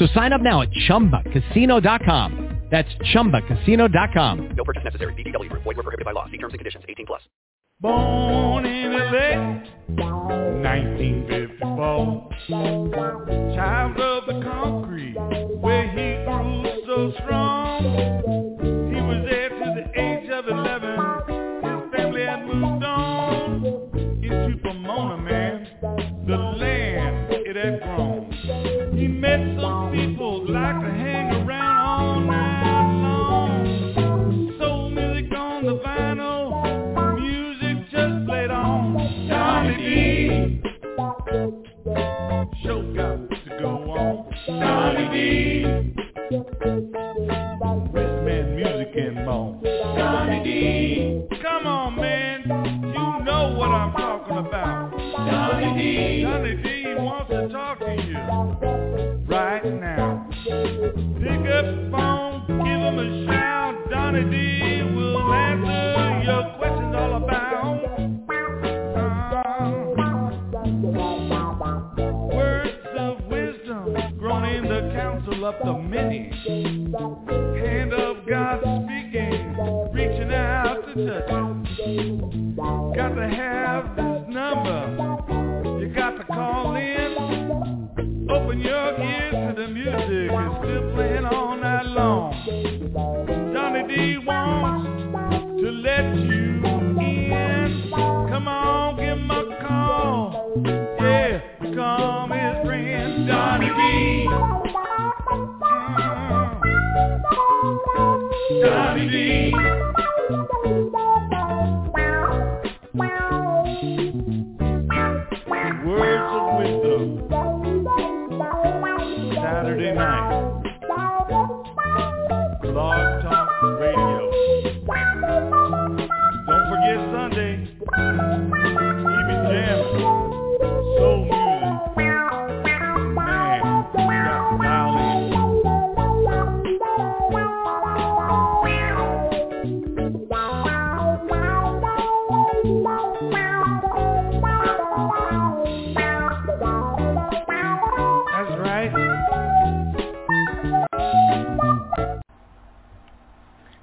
So sign up now at ChumbaCasino.com. That's ChumbaCasino.com. No purchase necessary. VGW Group. Void were prohibited by law. See terms and conditions. 18 plus. Born in L.A., 1954. Child of the concrete, where he grew so strong. He was there to the age of 11. Johnny Dhow got to go on. Johnny Dr. Music involved Johnny D, come on man, you know what I'm talking about. Johnny Dani D wants to talk to you right now. Pick up the phone, give him a shout. Johnny D will answer your questions all about. Words of wisdom grown in the council of the many. Hand of God speaking, reaching out to touch. Got to have this number. You got to call in. Ears to the music. It's still playing all night long. Johnny D wants to let you in. Come on, give him a call. Yeah, come his friend Johnny D. Mm. Johnny D.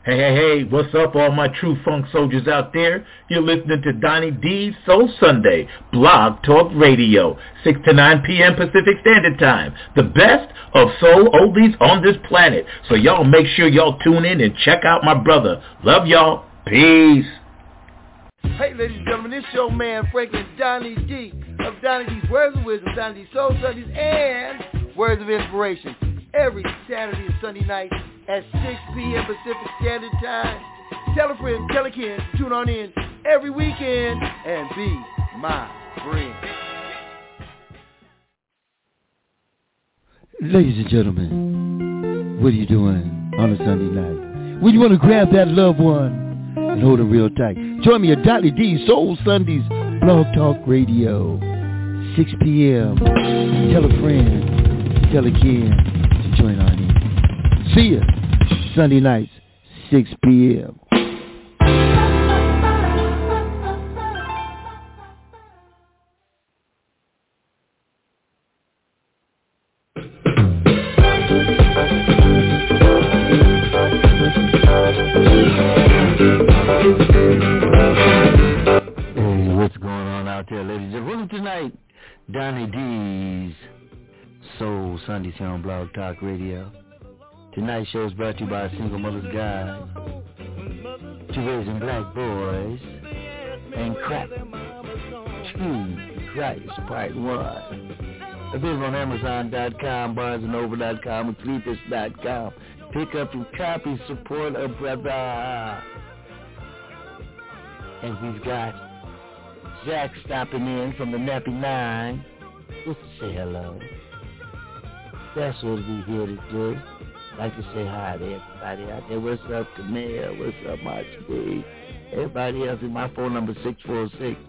Hey, hey, hey, what's up all my true funk soldiers out there? You're listening to Donnie D's Soul Sunday, Blog Talk Radio, 6 to 9 p.m. Pacific Standard Time. The best of soul oldies on this planet. So y'all make sure y'all tune in and check out my brother. Love y'all. Peace. Hey, ladies and gentlemen, this your man Franklin Donnie D of Donnie D's Words of Wisdom, Donnie D's Soul Sundays, and Words of Inspiration every Saturday and Sunday night at 6 p.m. Pacific Standard Time. Tell a friend, tell a kid, tune on in every weekend and be my friend. Ladies and gentlemen, what are you doing on a Sunday night? When you want to grab that loved one and hold him real tight. Join me at Dolly D Soul Sundays Blog Talk Radio, 6 p.m. Tell a friend, tell a kid to join on in. See ya Sunday nights, 6 p.m. Hey, what's going on out there, ladies and gentlemen? Tonight, Donnie D's Soul Sundays here Blog Talk Radio. Tonight's show is brought to you by a Single Mother's Guide to raising black boys and crap. Jesus Christ, part one. Available on Amazon.com, BarnesandNoble.com, and Cletus.com. Pick up your copy, support a brother. And we've got Zach stopping in from the Nappy Nine just to say hello. That's what we're here to do. Like to say hi to everybody out there. What's up, Camille? What's up, March B? Everybody else my phone number 646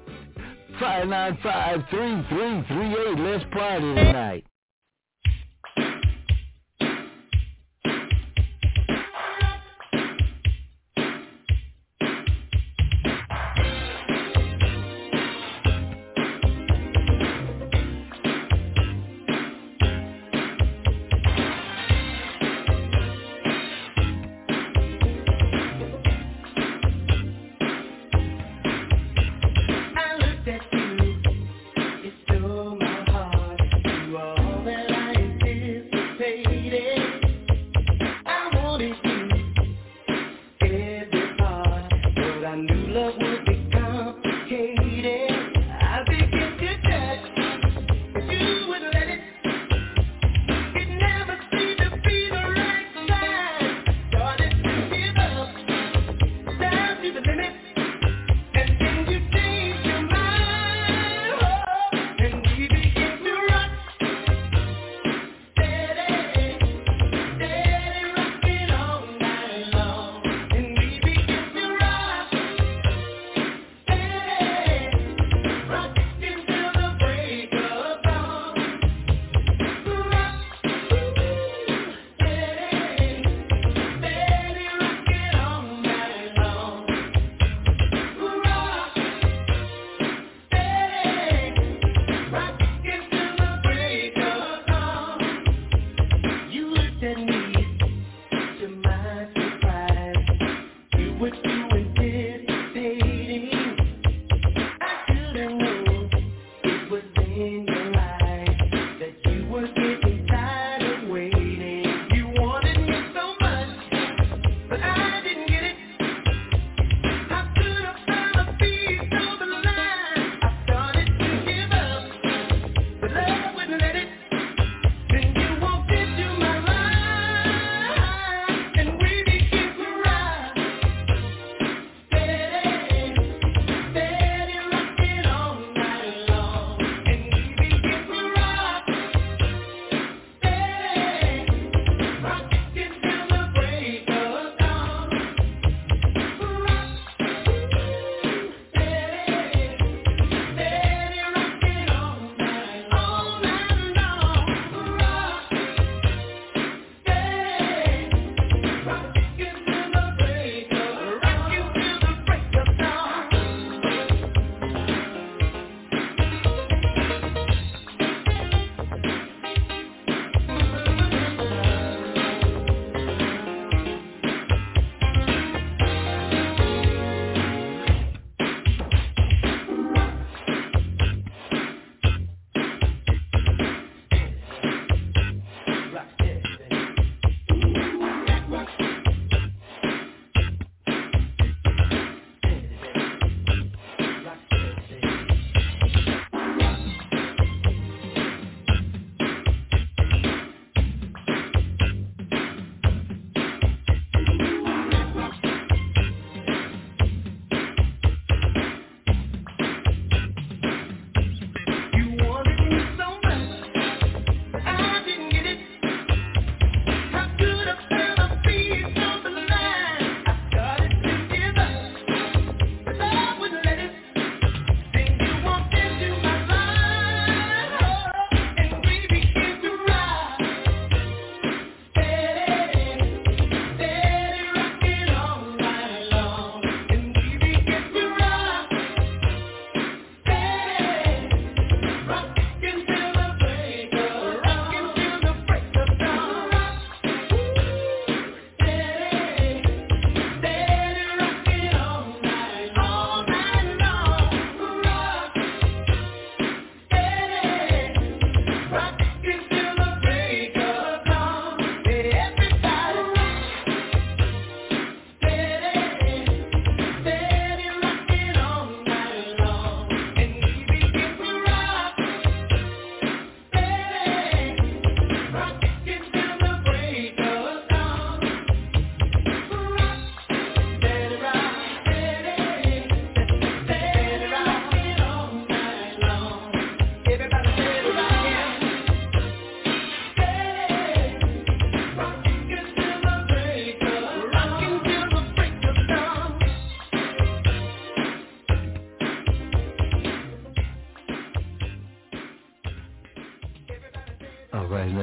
595 3338. Let's party tonight. I looked at you, it stole my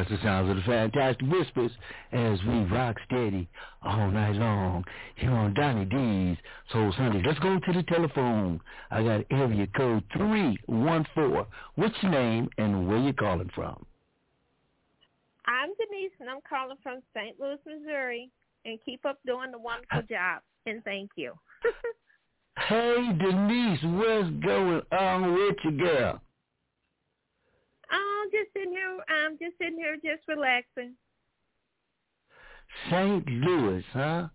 that's the sounds of the Fantastic Whispers as we rock steady all night long here on Donnie D's Soul Sunday. Let's go to the telephone. I got area code 314. What's your name and where you calling from? I'm Denise, and I'm calling from St. Louis, Missouri. And keep up doing the wonderful job. And thank you. hey, Denise, what's going on with you, girl? Oh, just sitting here. I'm just sitting here, just relaxing. St. Louis, huh?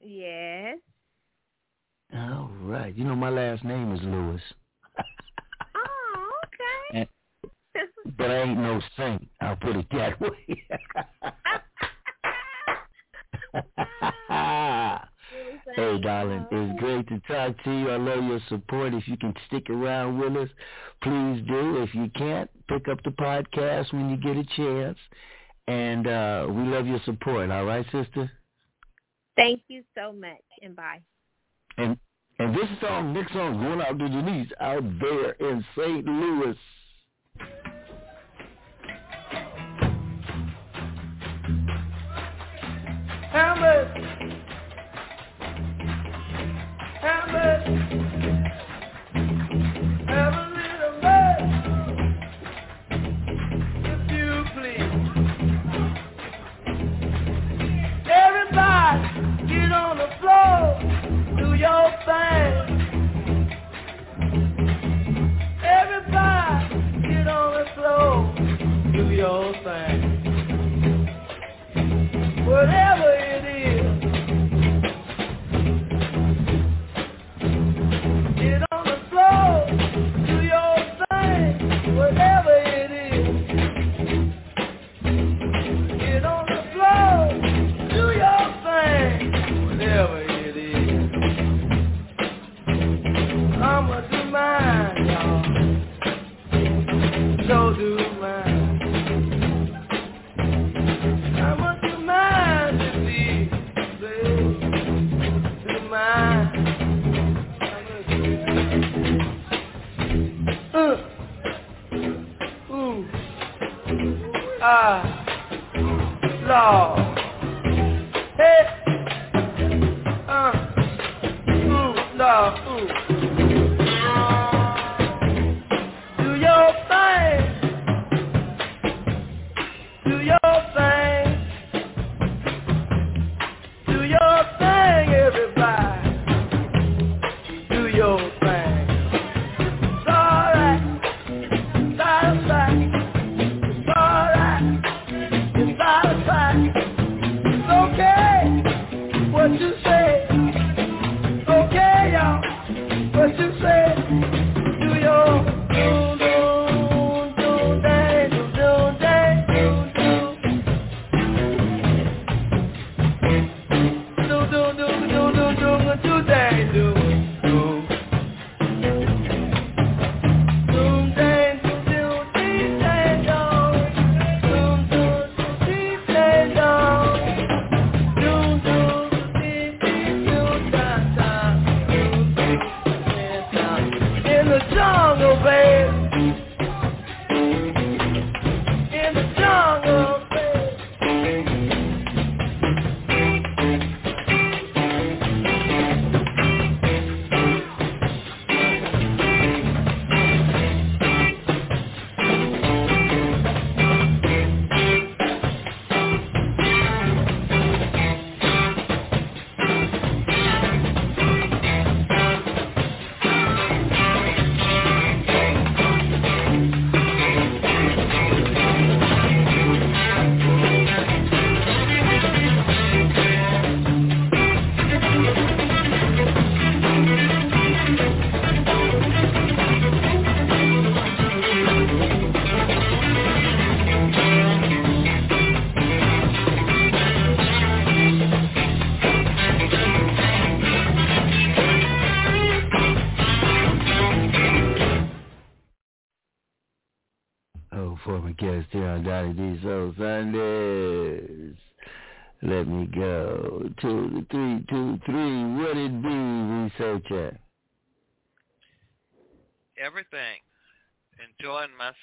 Yes. All right. You know my last name is Lewis. oh, okay. And, but I ain't no saint. I'll put it that way. Hey, darling, it's great to talk to you. I love your support. If you can stick around with us, please do. If you can't, pick up the podcast when you get a chance. And uh, we love your support. All right, sister? Thank you so much, and bye. And and this song, next song, going out to Denise out there in St. Louis.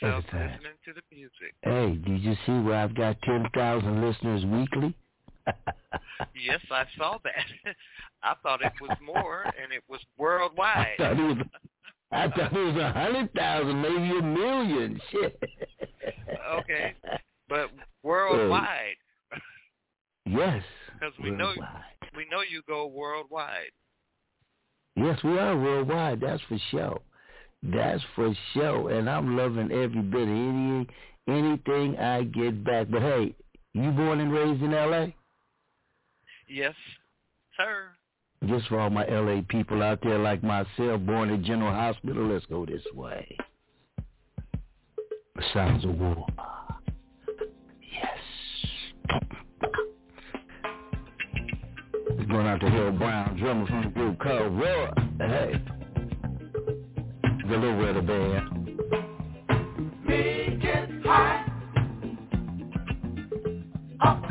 Myself listening to the music. Hey, did you see where I've got 10,000 listeners weekly? Yes, I saw that. I thought it was more, and it was worldwide. I thought it was, I thought it was a hundred thousand, maybe a million. Shit. Okay, but uh, worldwide, Yes. because we know we know you go worldwide. Yes, we are worldwide. That's for sure. That's for sure. And I'm loving every bit of any anything I get back. But hey, you born and raised in L.A. Yes, sir. Just for all my L.A. people out there like myself, born at General Hospital, let's go this way. Sounds of war. Yes. It's going out to Hill Brown, drummer from the group called War. Hey. The little weather band. Me get high off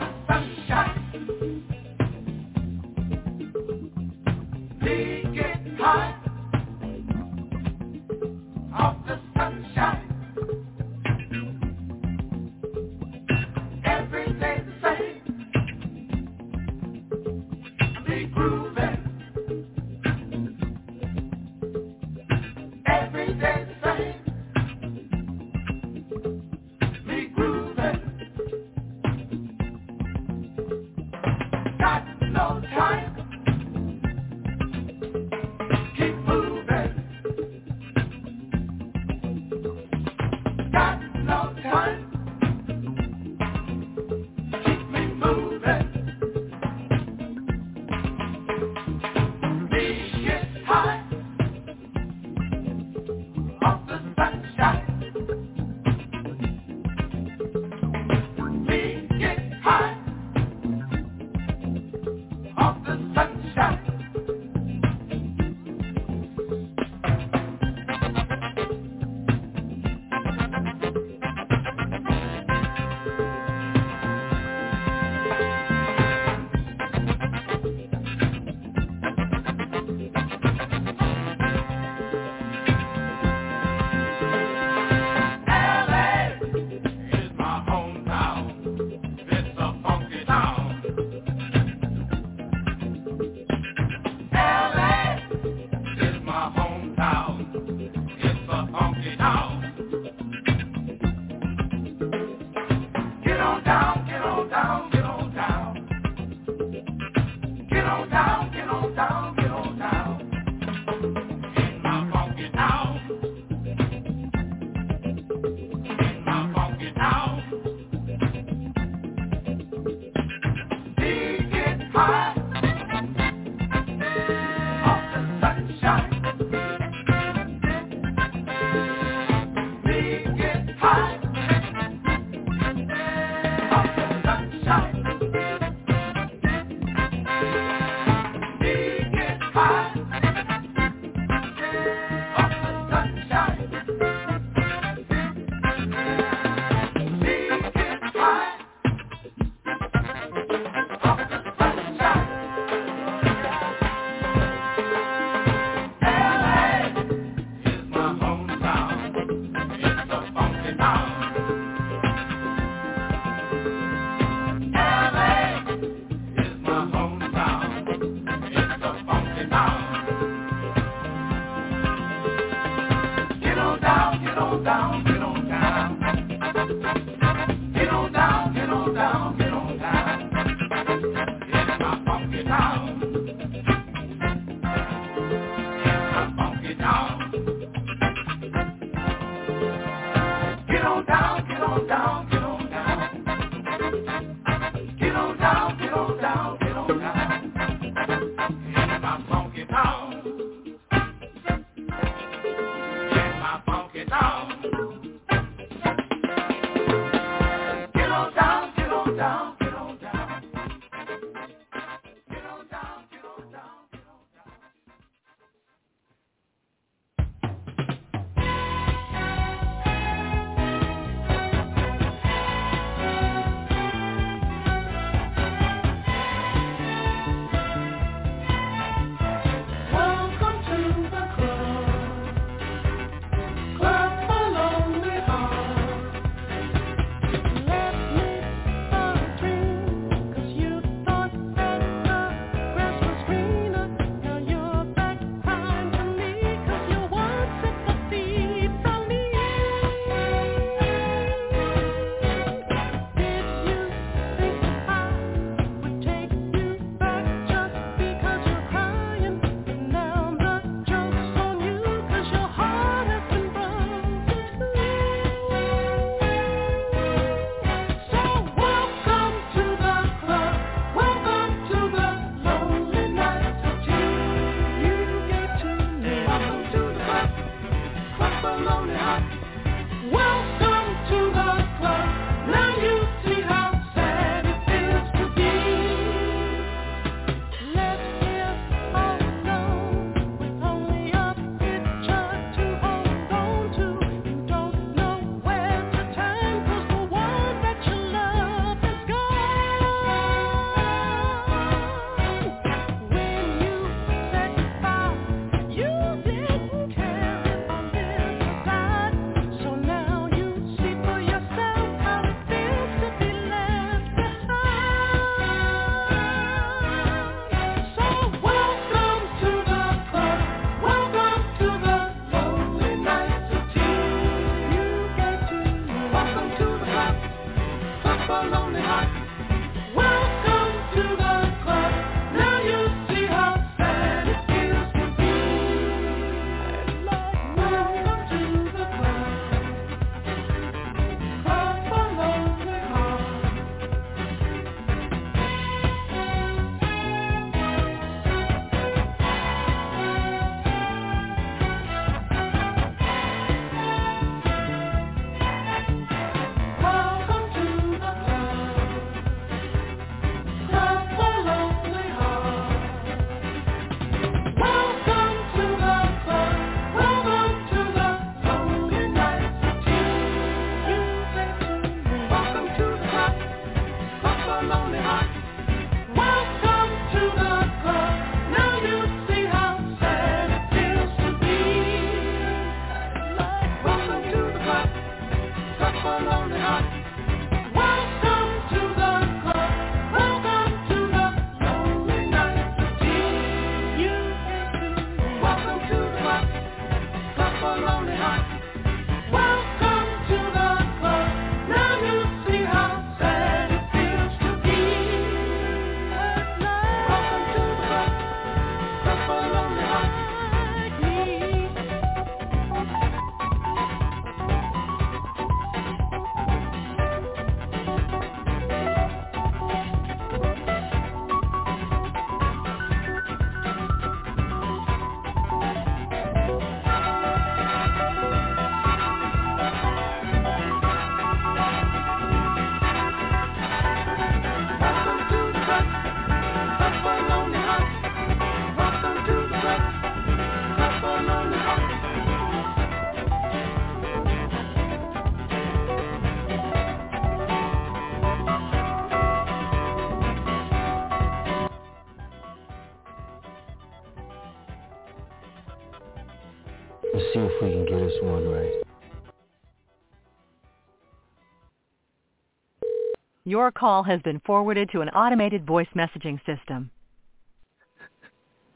Your call has been forwarded to an automated voice messaging system.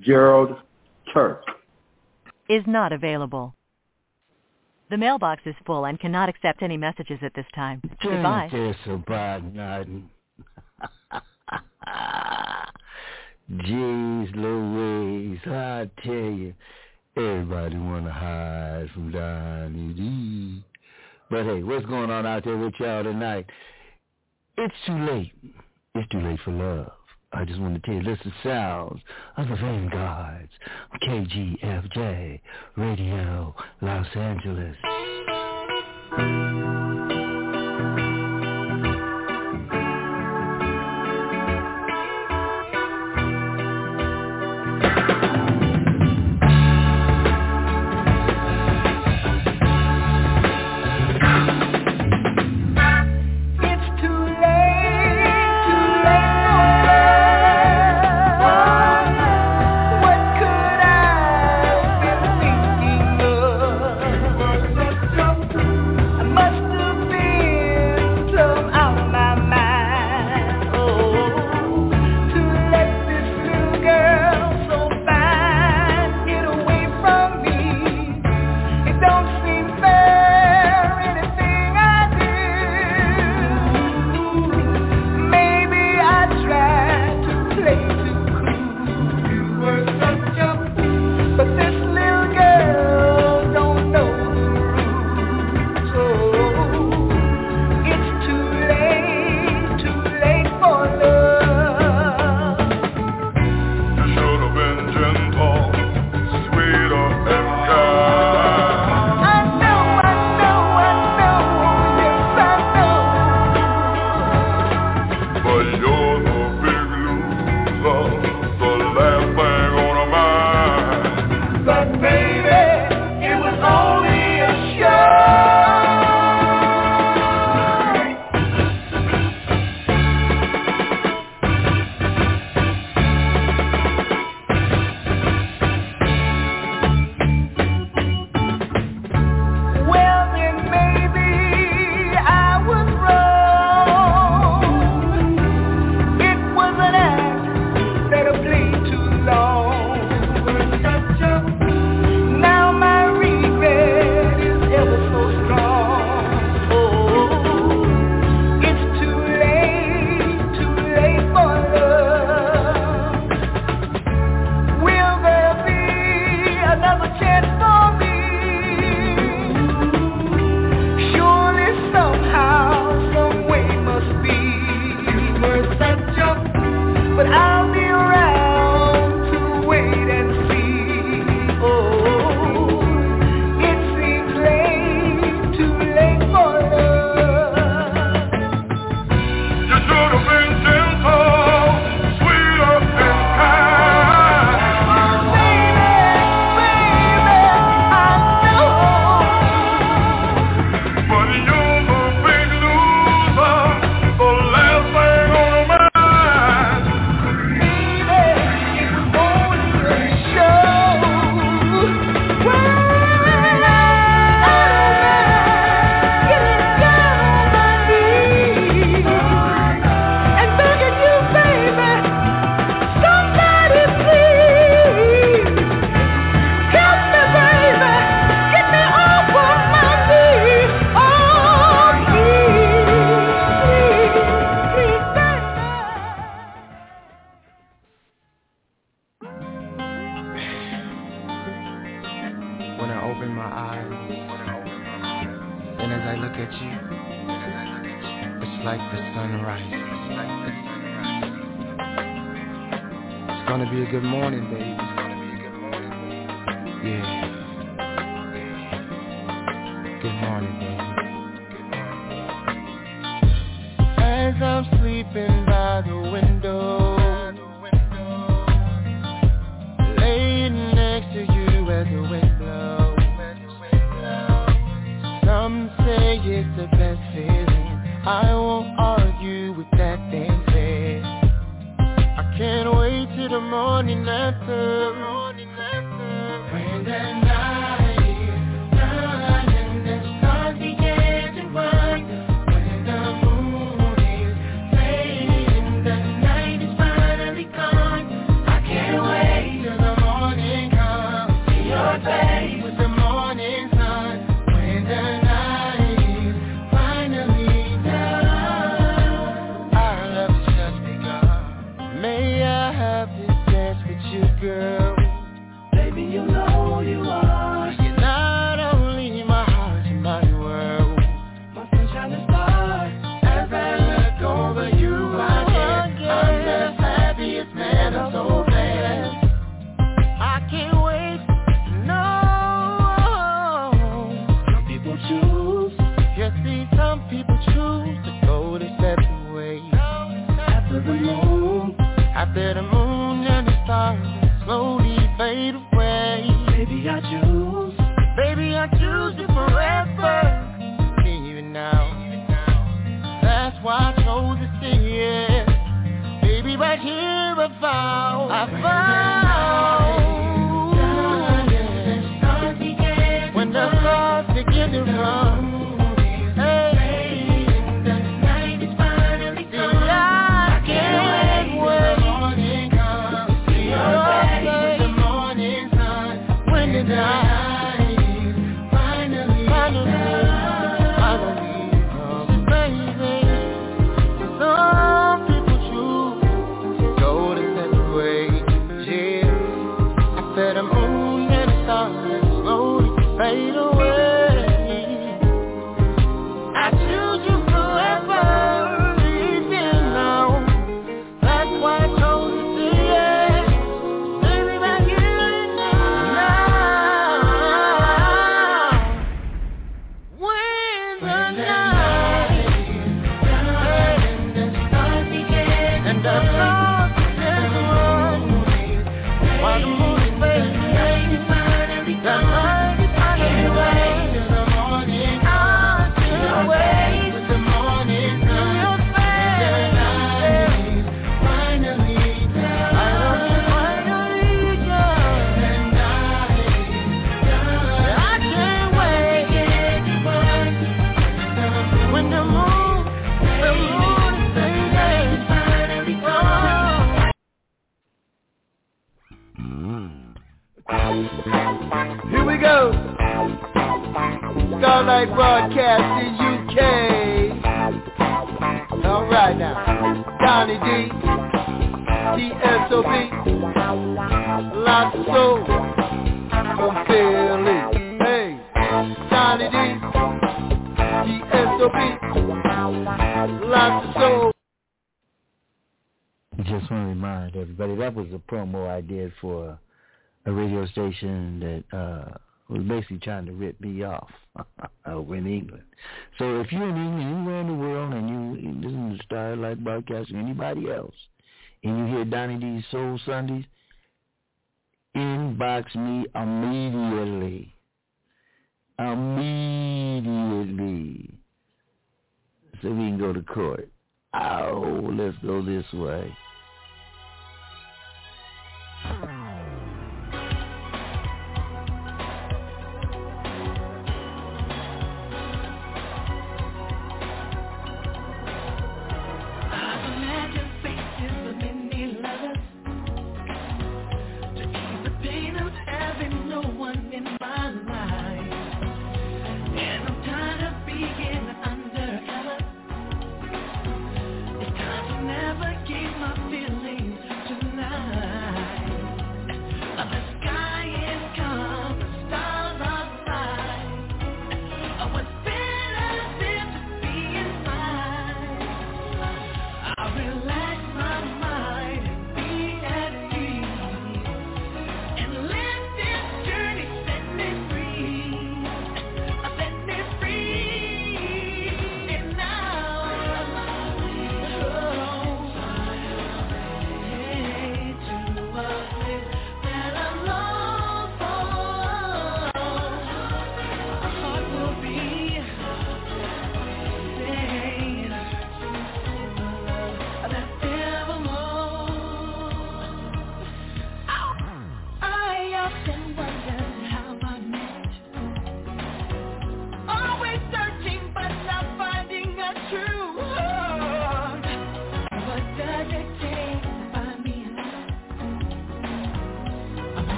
Gerald Turk. Is not available. The mailbox is full and cannot accept any messages at this time. Goodbye. This bad night. Jeez Louise, I tell you, everybody want to hide from Donnie D. But hey, what's going on out there with y'all tonight? It's too late. It's too late for love. I just want to tell you, this is sounds of the vanguards KGFJ Radio Los Angeles.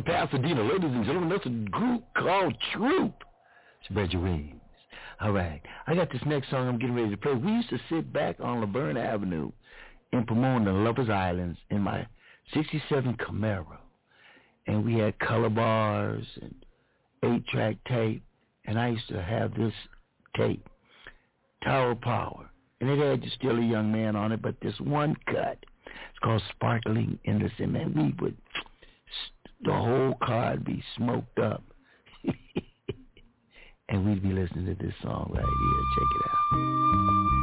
Of Pasadena. Ladies and gentlemen, that's a group called Troop. Spread your wings. All right. I got this next song I'm getting ready to play. We used to sit back on Laverne Avenue in Pomona, Lovers Islands, in my 67 Camaro. And we had color bars and eight-track tape. And I used to have this tape, Tower Power. And it had just still a young man on it, but this one cut, it's called Sparkling in the Sand. Man, we would, the whole car would be smoked up. and we'd be listening to this song right here. Check it out.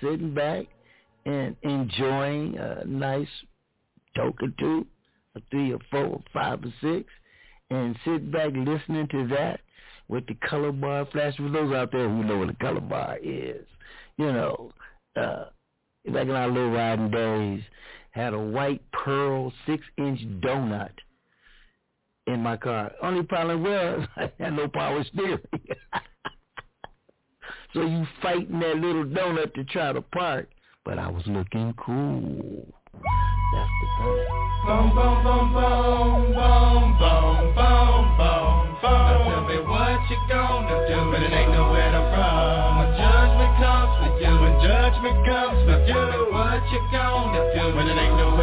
Sitting back and enjoying a nice toke or two, a three or four five or six, and sit back listening to that with the color bar flash. For those out there who know what a color bar is, you know, uh, back in our little riding days, had a white pearl six inch donut in my car. Only problem was I had no power steering. so you fighting that little donut to try to park, but I was looking cool. That's the thing. Boom, boom, boom, boom, boom, boom, boom, boom, boom. Now tell me what you gonna do when it ain't nowhere to run. When judgment comes for you, when judgment comes for you, what you gonna do when it ain't nowhere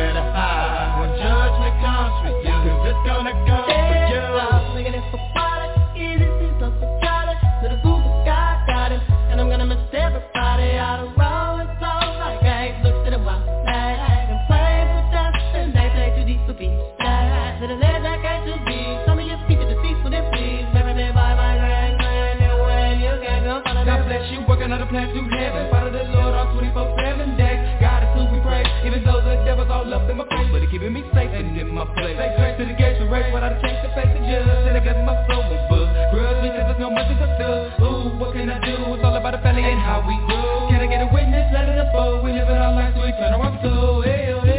to the gates of race, without a change to face the judge. And I got my soul in book. Grudge because there's no mercy for thug. Ooh, what can I do? It's all about the family and how we grow. Can I get a witness? Let it unfold. We live in our lives, so we turn our soul. Hey. Oh, oh.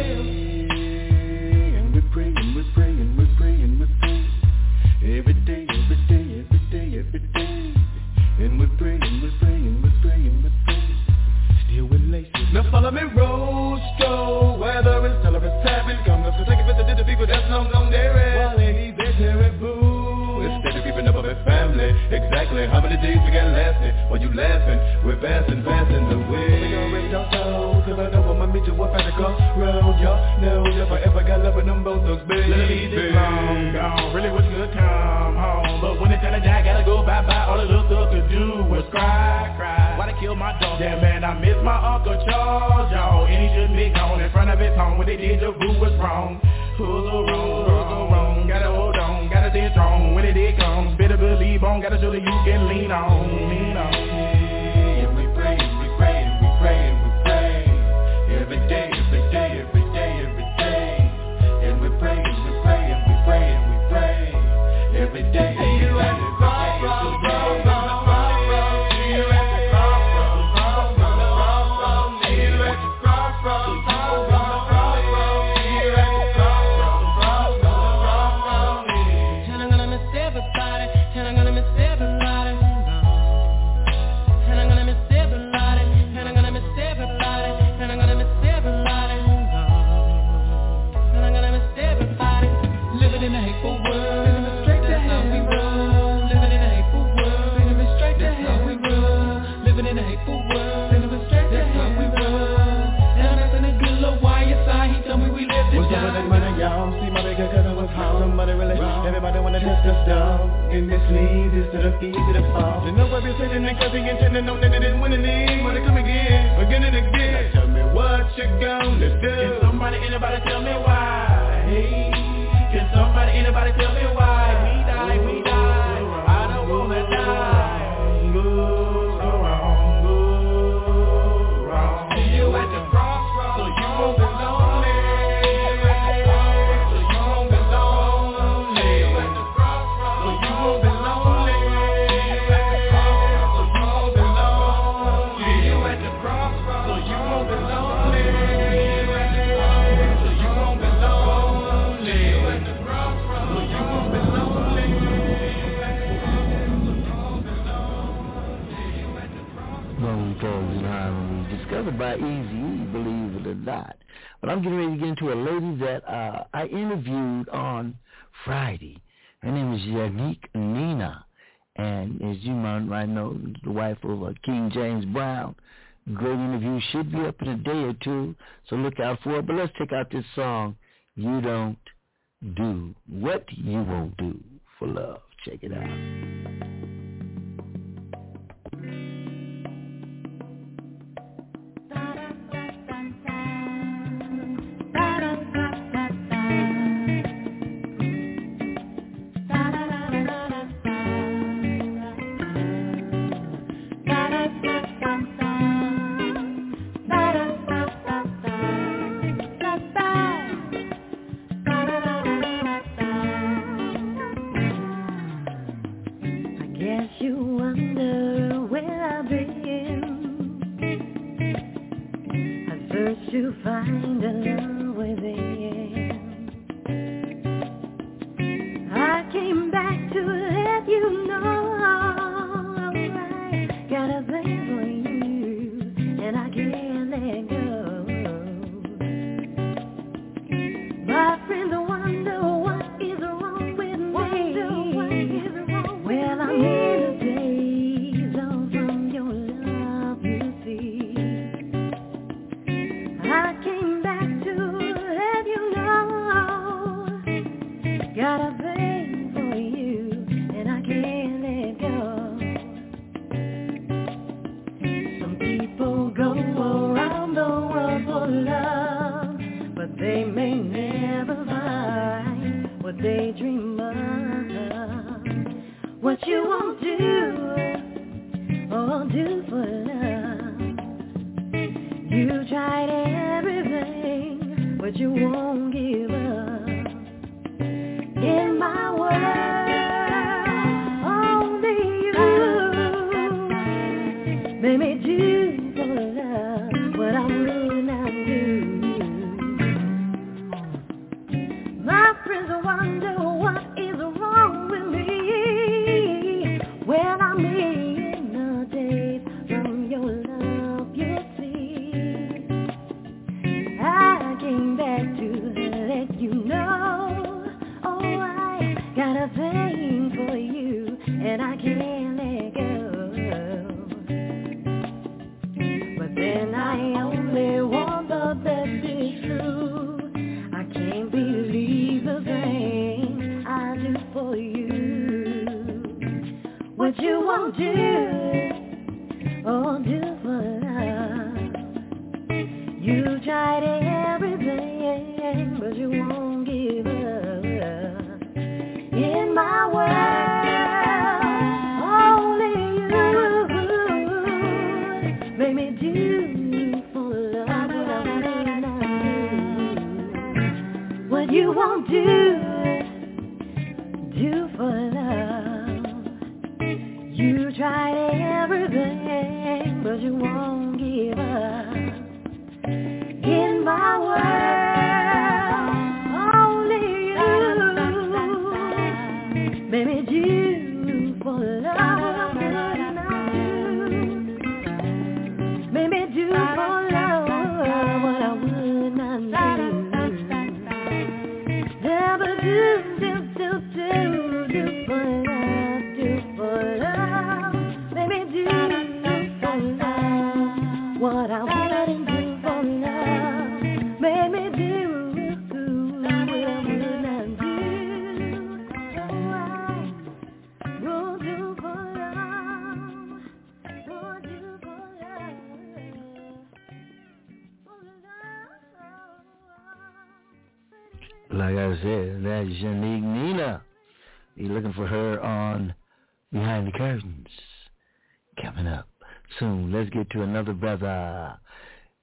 And we're praying, we're praying, we're praying, we're praying. Every day, every day, every day, every day. And we're praying, we're praying, we're praying, we're praying. Still laces. Now follow me, Roscoe. Exactly how many days we got lasting? While you laughing, we're passing, passing the way. We raise your toes, cause I know I'ma meet you up at the crossroad. Y'all know if I ever got love with them both thugs, baby. Ladies, it's long gone, really wish you could come home. But when it's time to die, gotta go bye-bye. All the little stuff to do was cry, cry. Why they kill my dog? Yeah, man, I miss my Uncle Charles, y'all. And he shouldn't be gone in front of his home. What they did to Boo was wrong. Who's so wrong, who's so wrong. Gotta hold on, gotta stay strong. When it did Gotta show that you can lean on, Sitting there cause he intended on that they didn't win any. Wanna come again, again and again. Now tell me what you gonna do. Can somebody, anybody tell me why? Hey, by Easy, believe it or not. But I'm getting ready to get into a lady that uh, I interviewed on Friday. Her name is Yannick Nina, and as you might know, the wife of uh, King James Brown. Great interview. Should be up in a day or two, so look out for it. But let's check out this song, You Don't Do What You Won't Do for Love. Check it out.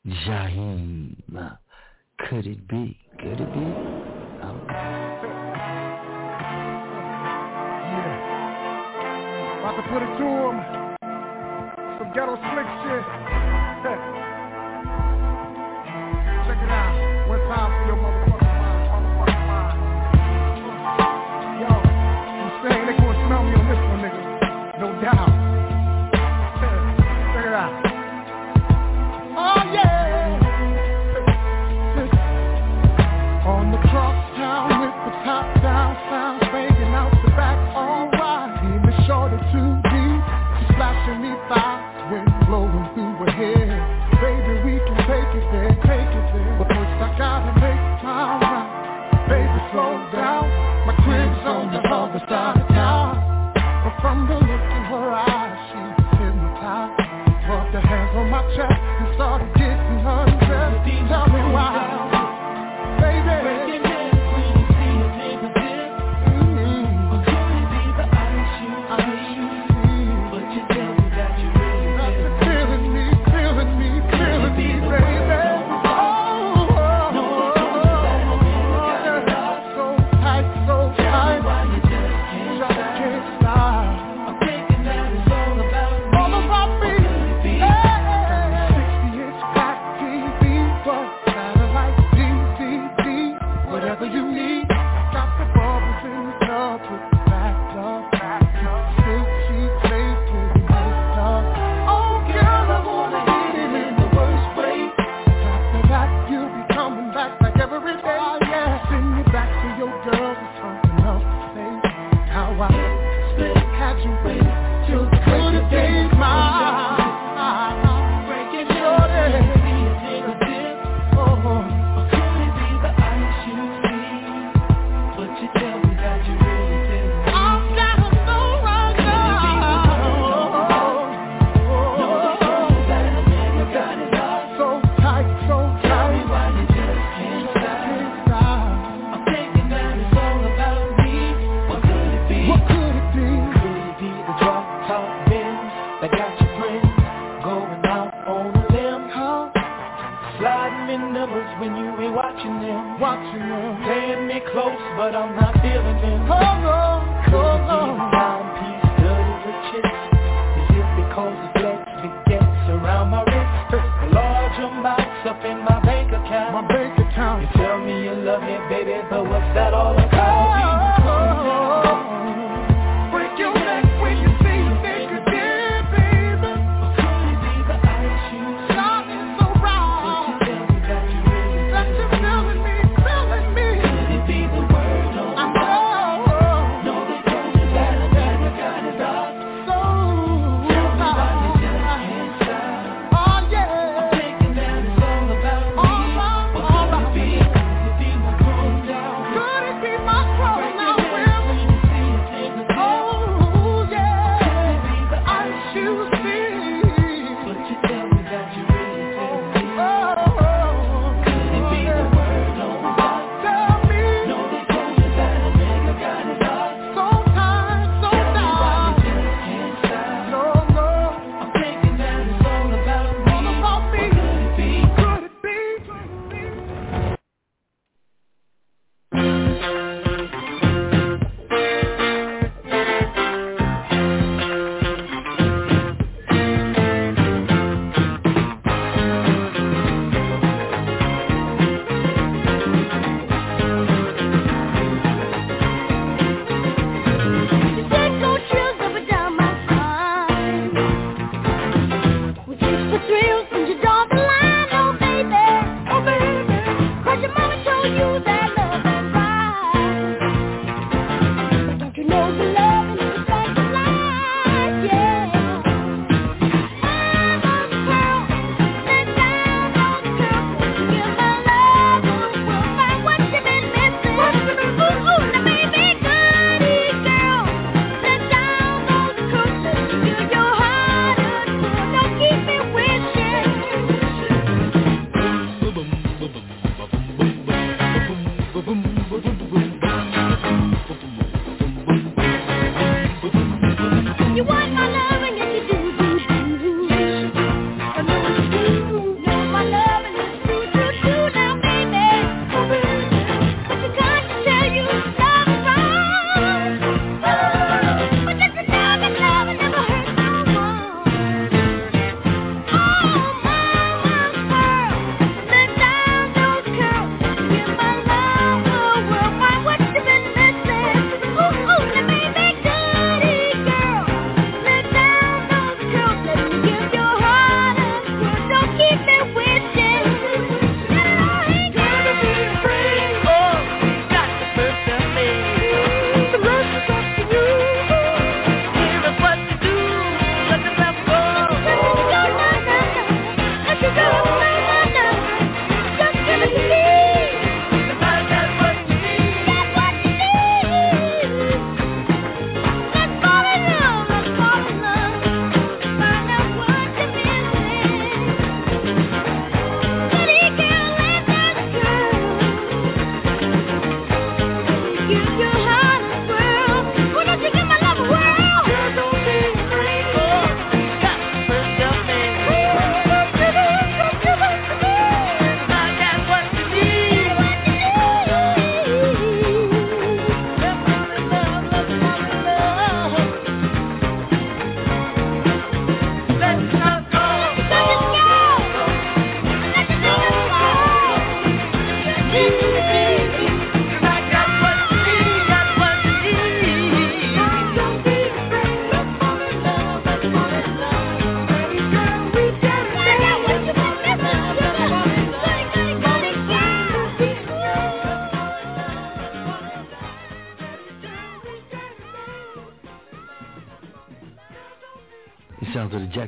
Jaheim. Could it be? Could it be? Um, About to put it to him. Some ghetto slick shit.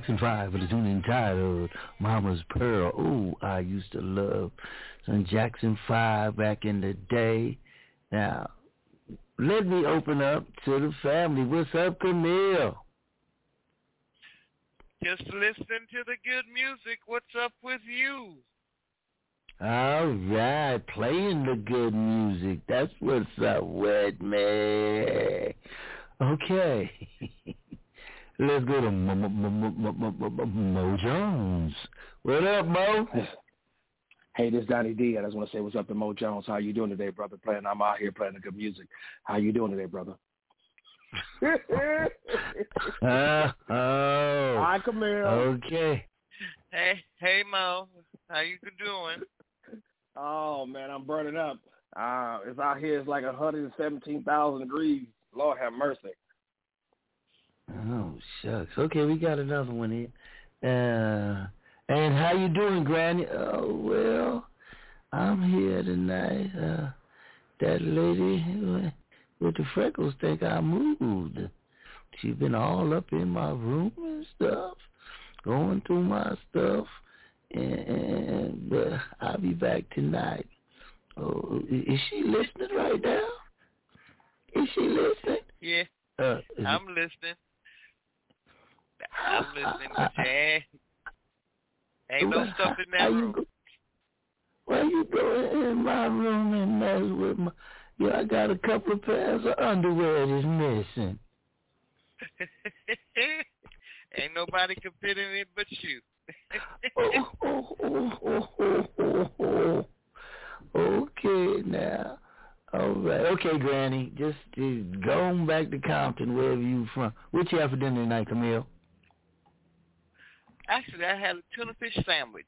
Jackson five for the tune entitled uh, Mama's Pearl. Oh, I used to love some Jackson 5 back in the day. Now, let me open up to the family. What's up, Camille? Just listening to the good music. What's up with you? All right, playing the good music. That's what's up with me. Okay. Let's go to Mo, Mo, Mo, Mo Jones. What up, Mo? Hey, this is Donny D. I just want to say what's up to Mo Jones. How you doing today, brother? Playing, I'm out here playing the good music. How you doing today, brother? uh, oh. Hi, Camille. Okay. Hey, hey, Mo. How you doing? Oh man, I'm burning up. Uh, it's out here. It's like 117,000 degrees. Lord have mercy. Oh shucks. Okay, we got another one here. Uh, and how you doing, Granny? Oh well, I'm here tonight. Uh, that lady with the freckles think I moved. She's been all up in my room and stuff, going through my stuff, and uh, I'll be back tonight. Oh, is she listening right now? Is she listening? Yeah, Uh, I'm listening. I'm listening, but yeah, ain't no stuff in that room. Why you go in my room and mess with my? Yeah, I got a couple of pairs of underwear that's missing. ain't nobody in it but you. oh, oh, oh. Okay, now. All right. Okay, Granny. Just uh, go on back to Compton, wherever you from. What you have for dinner tonight, Camille? Actually, I had a tuna fish sandwich.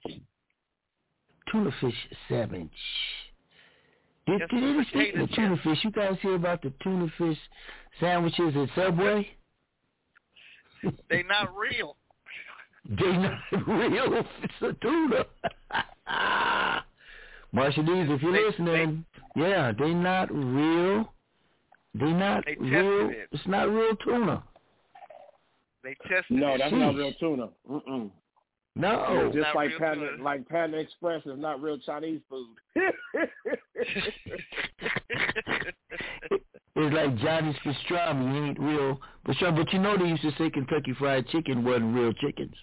Tuna fish sandwich. Did, did any potato speaking of tuna fish, you guys hear about the tuna fish sandwiches at Subway? They not real. They not real. It's a tuna. Marsha Dees, if you're listening, yeah, they not real. They not They real. it. It's not real tuna. They tested No, it. that's not real tuna. Mm-mm. No. just like Panda, tuna. like Panda Express is not real Chinese food. It's like Johnny's pastrami ain't real pastrami. But you know they used to say Kentucky Fried Chicken wasn't real chickens.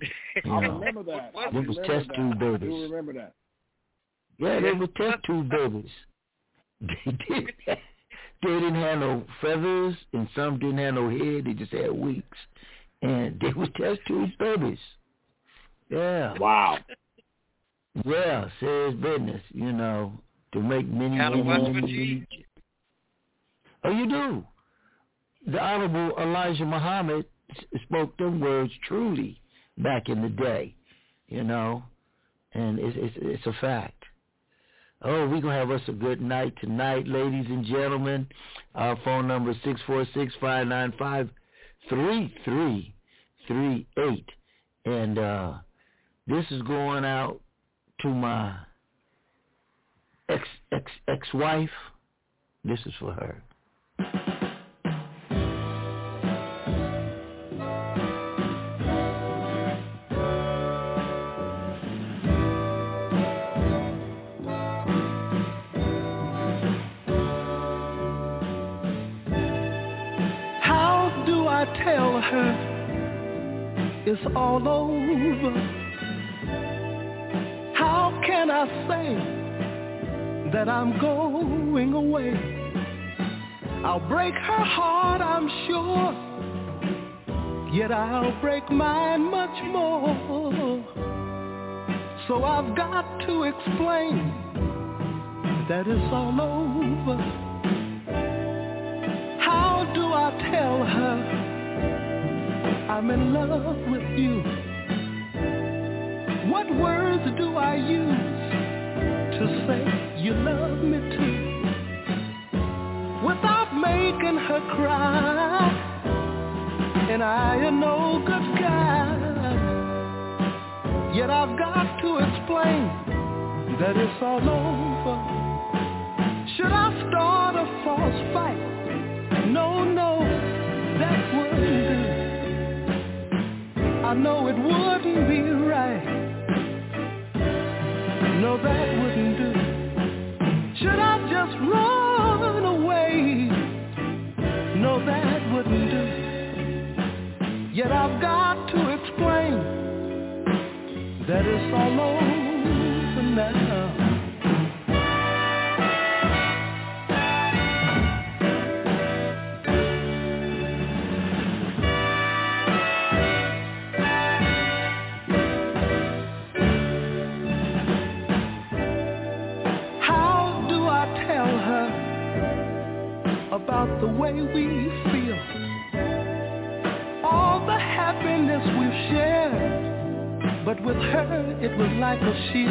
You I remember that. I Them was remember test that. tube I do babies. remember that. Yeah, they were test tube babies. They did. They didn't have no feathers, and some didn't have no head. They just had wings, and they were test tube babies. Yeah. Wow. Yeah, serious business. You know, to make many. Kind of many, West many, Virginia. many- Oh, you do. The Honorable Elijah Muhammad spoke them words truly back in the day, you know, and it's it's, it's a fact. Oh, going to have us a good night tonight, ladies and gentlemen. Our phone number is 646-595-3338. And uh, this is going out to my ex, ex, ex-wife. This is for her. It's all over? How can I say that I'm going away? I'll break her heart, I'm sure. Yet I'll break mine much more. So I've got to explain that it's all over. How do I tell her I'm in love with you? What words do I use to say you love me too? Without making her cry, and I am no good guy. Yet I've got to explain that it's all over. Should I start a false fight? No, no, I know it wouldn't be right. No, that wouldn't do. Should I just run away? No, that wouldn't do. Yet I've got to explain that it's all over now. With her, it was like a shield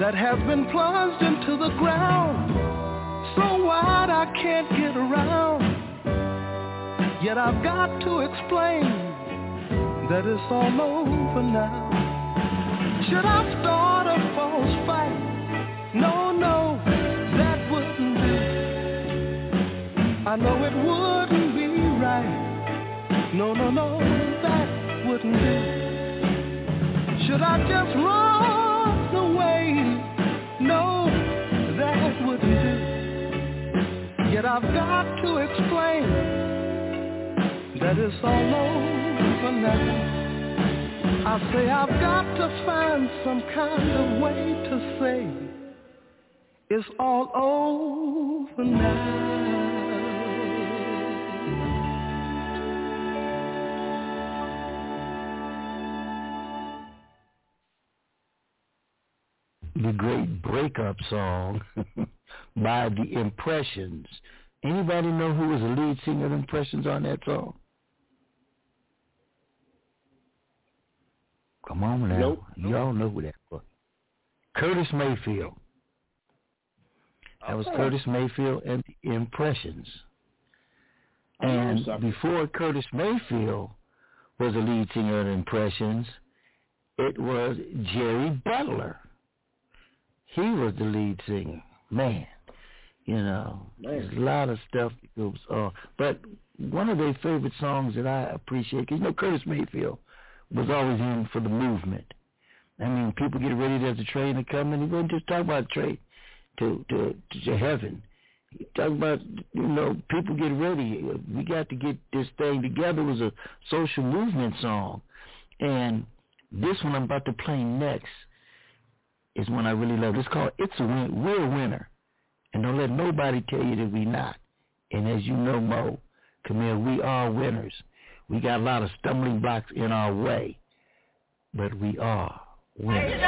that has been plunged into the ground. So wide I can't get around. Yet I've got to explain that it's all over now. Should I start a false fight? No, no, that wouldn't do. I know it wouldn't be right. No, no, no, that wouldn't do. Should I just run away? No, that wouldn't do. Yet I've got to explain that it's all over now. I say I've got to find some kind of way to say it's all over now. The great breakup song by the Impressions. Anybody know who was the lead singer of Impressions on that song? Come on now. Nope. You all know who that was. Curtis Mayfield. That was Okay. Curtis Mayfield and the Impressions. And before Curtis Mayfield was the lead singer of the Impressions, it was Jerry Butler. He was the lead singer. Man, you know, there's a lot of stuff that goes on. But one of their favorite songs that I appreciate, because you know Curtis Mayfield was always in for the movement. I mean, people get ready, there's a train to come, and he wouldn't just talk about train to, to, to heaven. He talk about, you know, people get ready. We got to get this thing together. It was a social movement song. And this one I'm about to play next is one I really love. It's called It's a Win. We're a winner. And don't let nobody tell you that we're not. And as you know, Mo, Camille, we are winners. We got a lot of stumbling blocks in our way, but we are winners.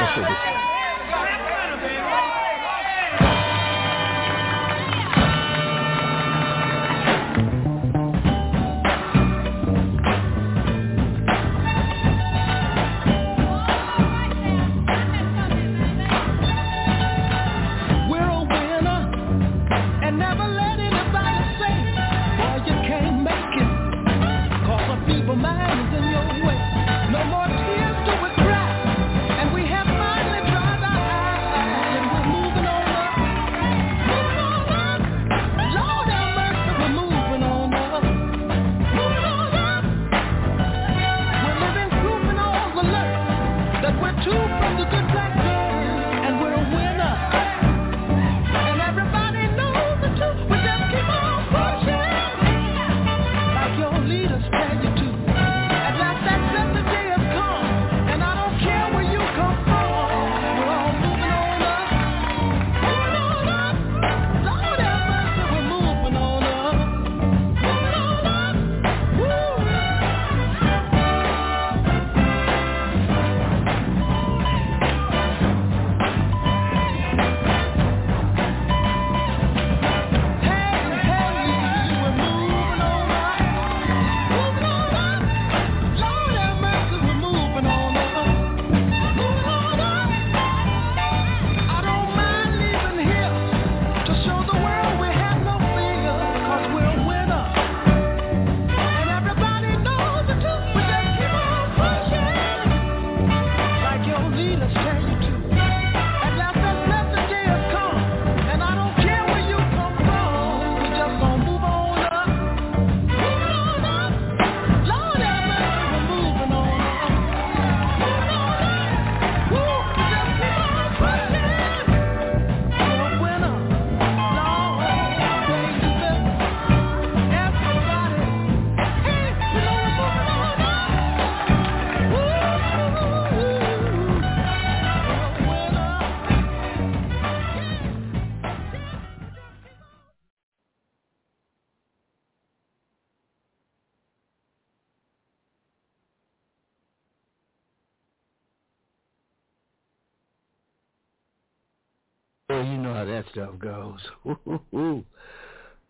Stuff goes. I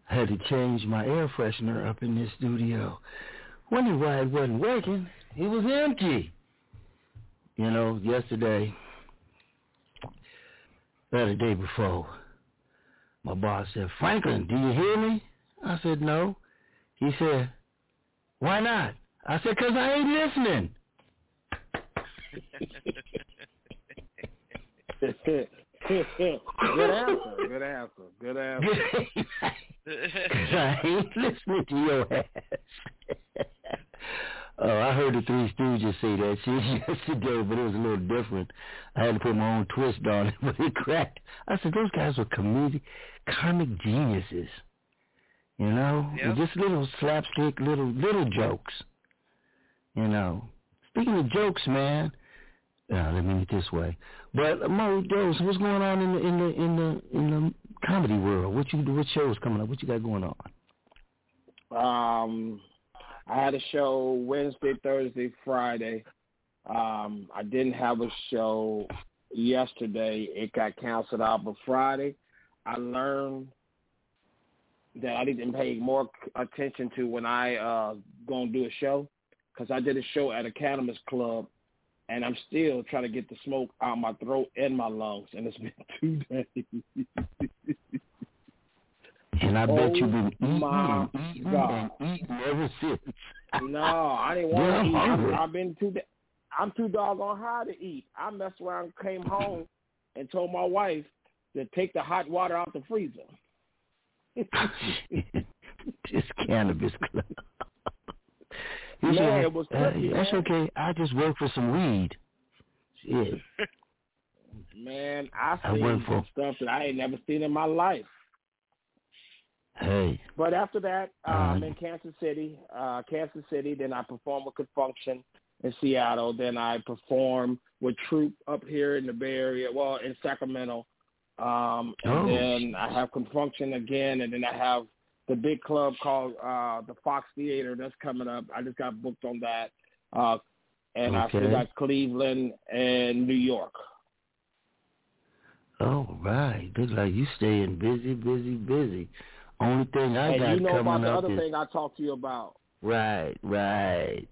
had to change my air freshener up in this studio. Wonder why it wasn't working. It was empty. You know, yesterday, or the day before, my boss said, Franklin, do you hear me? I said, no. He said, why not? I said, because I ain't listening. Good answer. Good answer. Good answer. I ain't listening to your ass. oh, I heard the Three Stooges say that shit yesterday, but it was a little different. I had to put my own twist on it, but it cracked. I said, those guys were comedic, comic geniuses. You know, Yep. just little slapstick, little little jokes. You know, speaking of jokes, man. Uh, let me get this way. But Mo Dose, what's going on in the in the in the in the comedy world? What you what shows coming up? What you got going on? Um, I had a show Wednesday, Thursday, Friday. Um, I didn't have a show yesterday. It got canceled out. But Friday, I learned that I need to pay more attention to when I uh gonna do a show because I did a show at a cannabis club. And I'm still trying to get the smoke out my throat and my lungs, and it's been two days. And I bet you've been Oh, eating my and eating God. and eating ever since. No, I didn't want to eat. I'm, I've been too. I'm too doggone high to eat. I messed around, came home, and told my wife to take the hot water out the freezer. Just cannabis club. He Man, said, it was uh, That's man. okay. I just work for some weed. Shit. Man, I I seen went for- stuff that I ain't never seen in my life. Hey. But after that, uh, Uh, I'm in Kansas City. Uh, Kansas City. Then I perform with Good Function in Seattle. Then I perform with Troop up here in the Bay Area. Well, in Sacramento. Um, and Oh. then I have Confunction again, and then I have the big club called uh, the Fox Theater that's coming up. I just got booked on that. Uh, and I still Okay. got Cleveland and New York. Oh, right. Look like you staying busy, busy, busy. Only thing I and got you know about the up other is thing I talked to you about. right, right.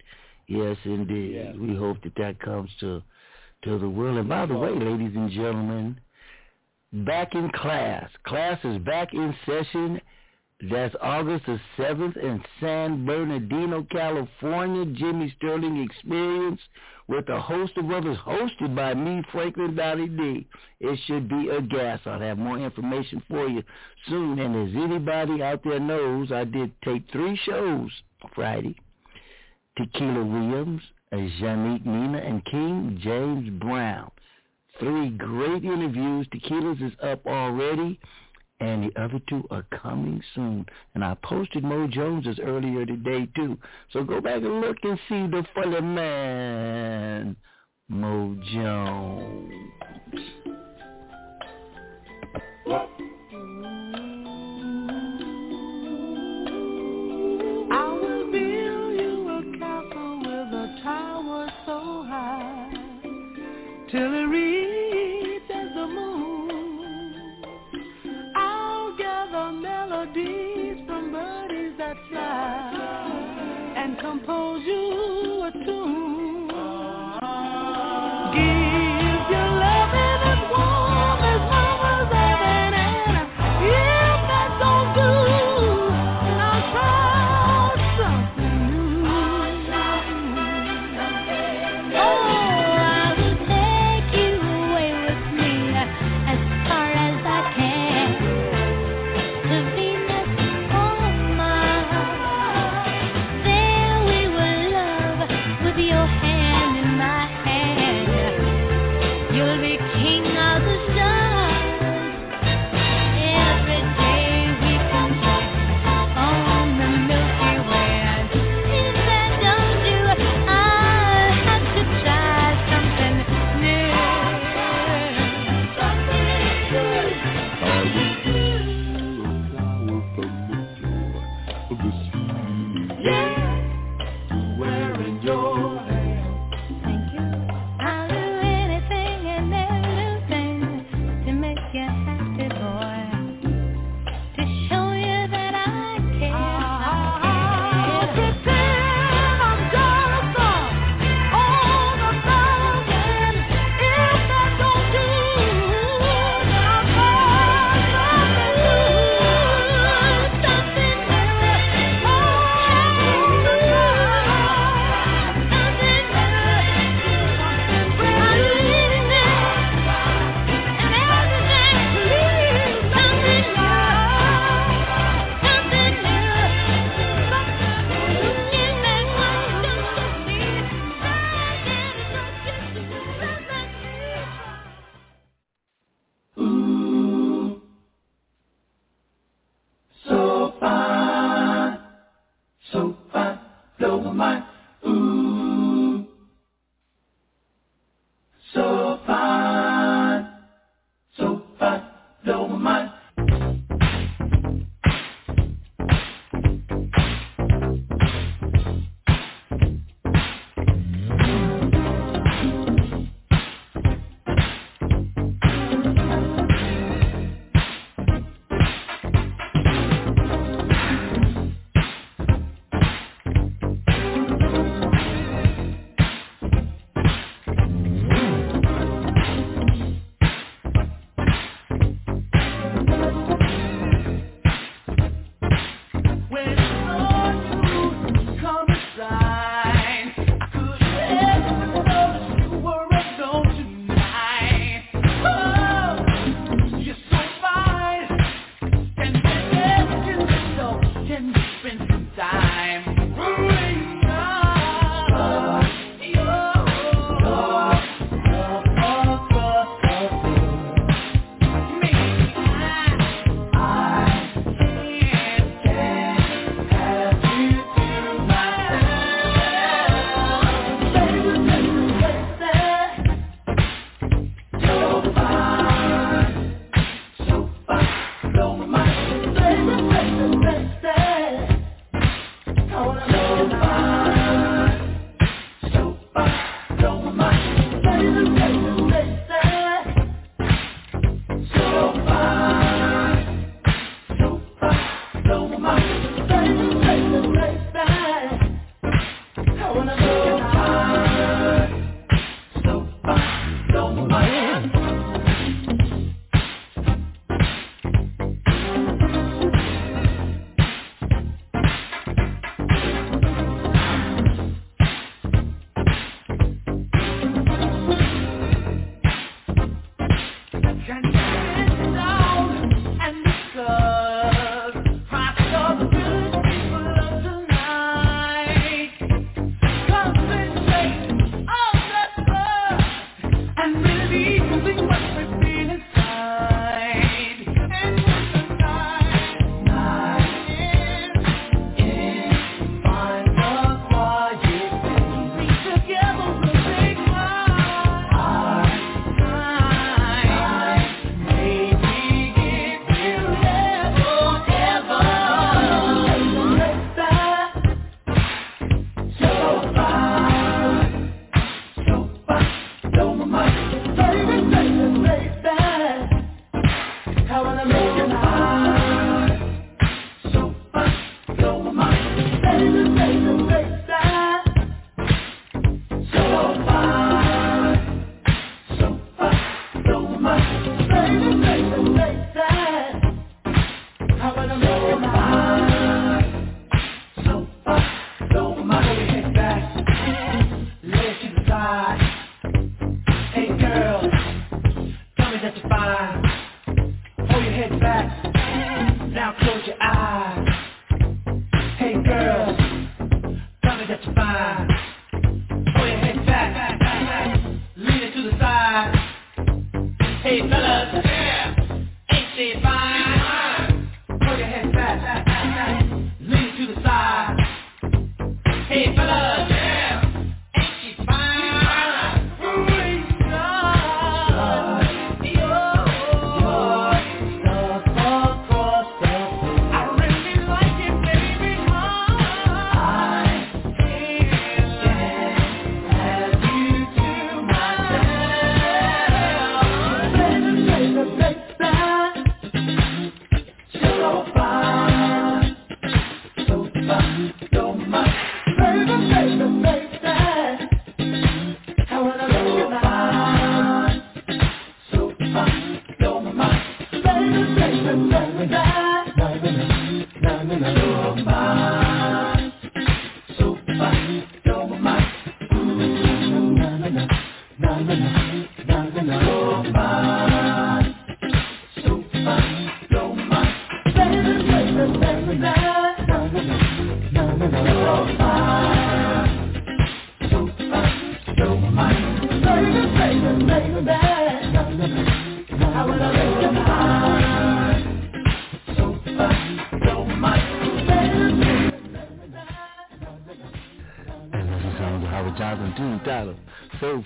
Yes, indeed. Yeah. We hope that that comes to to the world. And by the way, ladies and gentlemen, back in class. Class is back in session. That's August the 7th in San Bernardino, California. Jimmy Sterling Experience with a host of others hosted by me, Franklin Dolly D. It should be a gas. I'll have more information for you soon. And as anybody out there knows, I did tape three shows Friday. Tequila Williams, Janique Nina, and King James Brown. Three great interviews. Tequila's is up already, and the other two are coming soon. And I posted Mo Jones's earlier today too. So go back and look and see the funny man, Mo Jones. Compose you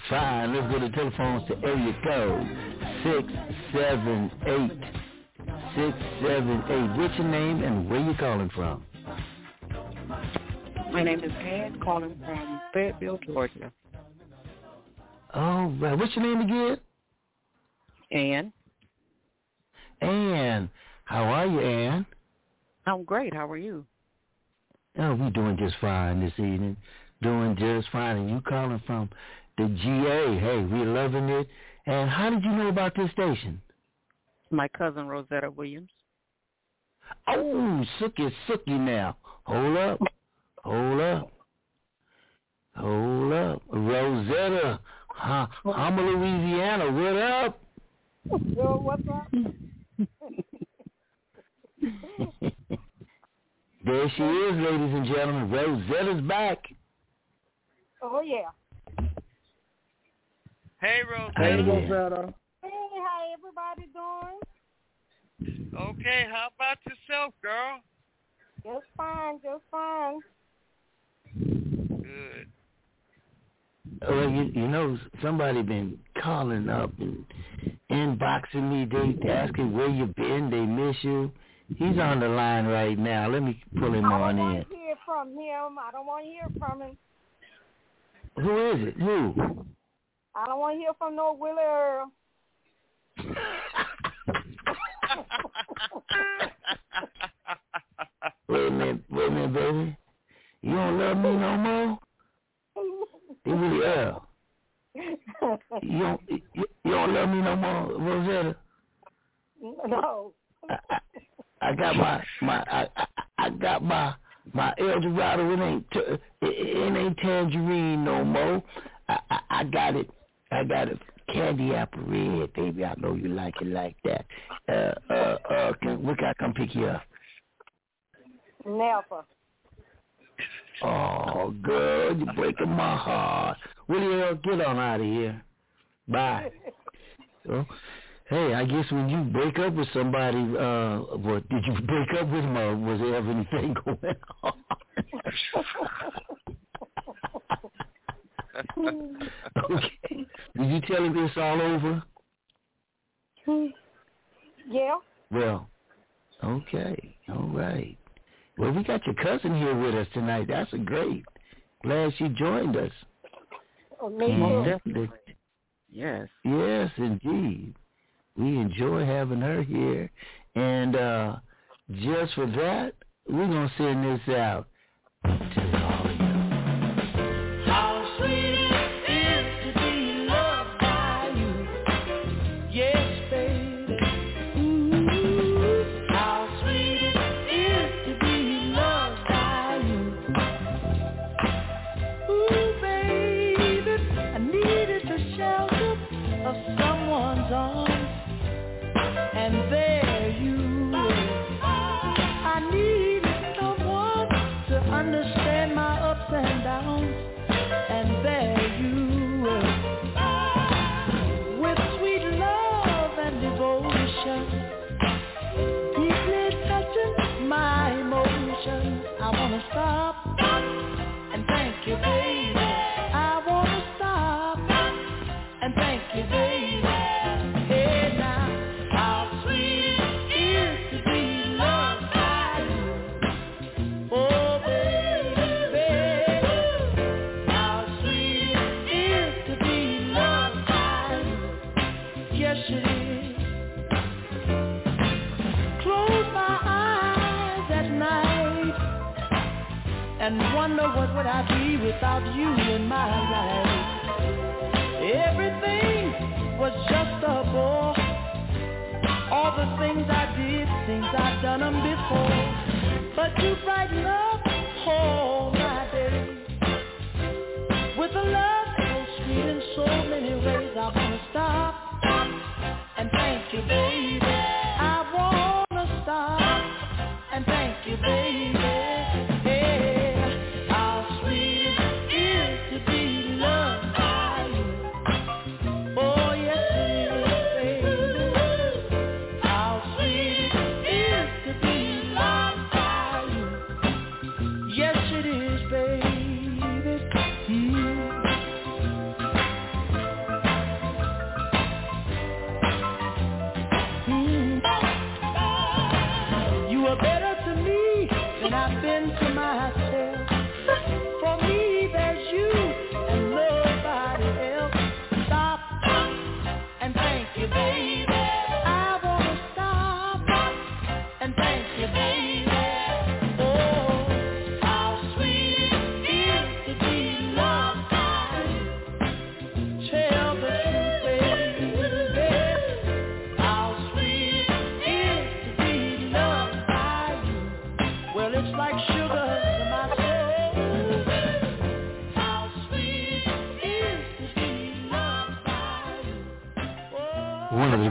Fine. Let's go to telephones to area code 678 678. What's your name and where you calling from? My name is Ann, calling from Fayetteville, Georgia. Oh, right. What's your name again? Ann. Ann. How are you, Ann? I'm great. How are you? Oh, we doing just fine this evening. Doing just fine. And you calling from the GA. Hey, we loving it. And how did you know about this station? My cousin Rosetta Williams. Oh, sookie, sookie now. Hold up. Hold up. Hold up. Rosetta. Huh, I'm a Louisiana. What up? Yo, what's up? there she is, ladies and gentlemen. Rosetta's back. Oh yeah. Hey, Rosetta. Hey, how everybody doing? Okay, how about yourself, girl? Just fine, just fine. Good. Well, you, you know, somebody been calling up and inboxing me. They asking where you been. They miss you. He's on the line right now. Let me pull him I on don't in. want to hear from him. I don't want to hear from him. Who is it? Who? I don't want to hear from no Willie Earl. Wait a minute, wait a minute, baby. You don't love me no more? It really Earl. You don't, you, you don't love me no more, Rosetta? no. I, I, I got my my I, I, I got my my El Dorado. It ain't t- it, it ain't tangerine no more. I, I I got it. I got a Candy apple red, baby. I know you like it like that. Uh uh uh. Can, we got to come pick you up? Never. Oh, girl, you're breaking my heart. Willie Earl, get on out of here. Bye. So, hey, I guess when you break up with somebody, uh, what did you break up with them, or was there ever anything going on? okay. Did you tell him this all over? Yeah. Well, okay, all right. Well, we got your cousin here with us tonight. That's a great. Glad she joined us. Oh, me Most too. definitely. Yes. Yes, indeed. We enjoy having her here. And uh just for that, we're going to send this out and wonder what would I be without you in my life. Everything was just a bore. All the things I did, things I've done them before. But you brighten up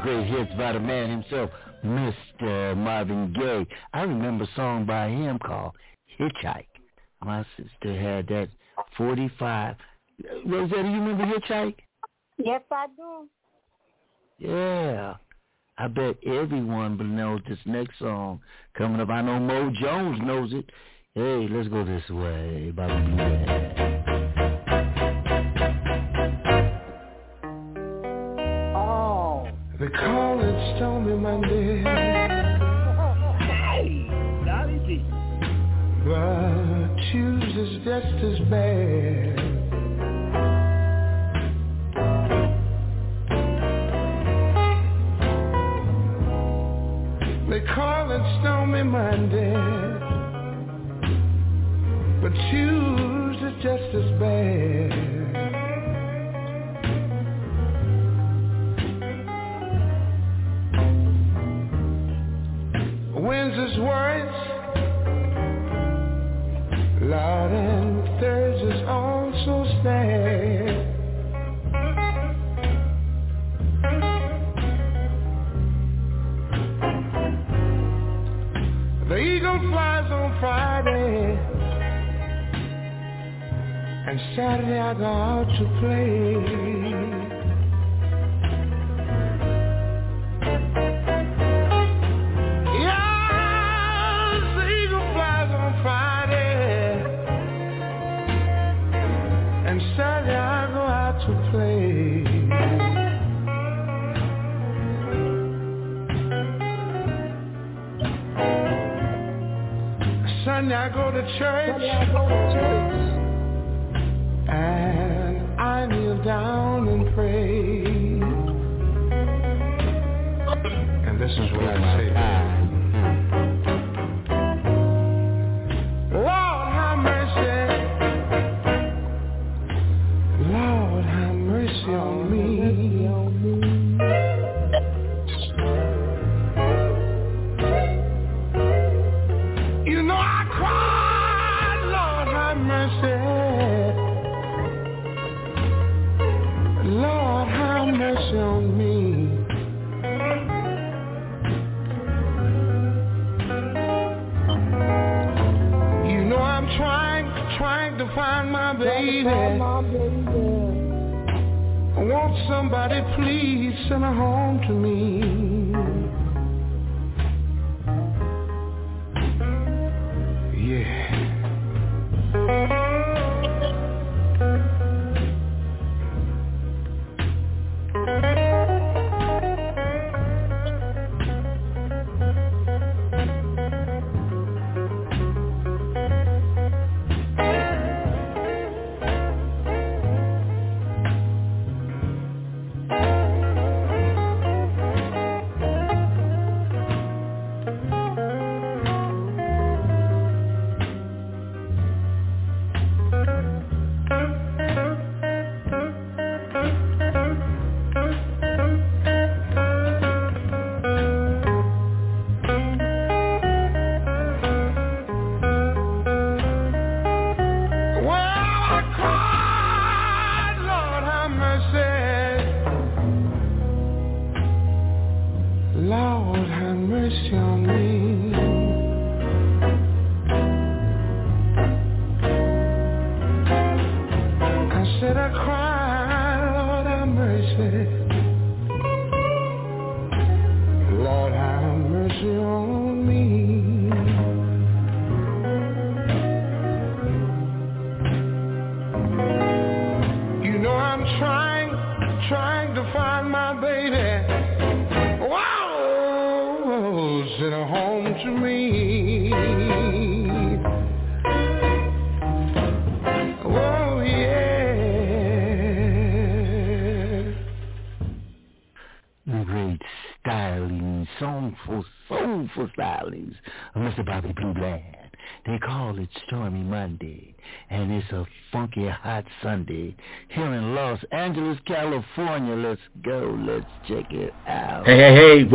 great hits by the man himself, Mr. Marvin Gaye. I remember a song by him called Hitchhike. My sister had that 45. Rosetta, you remember Hitchhike? Yes, I do. Yeah. I bet everyone knows this next song coming up. I know Mo Jones knows it. Hey, let's go this way. Bobby The college told me Monday.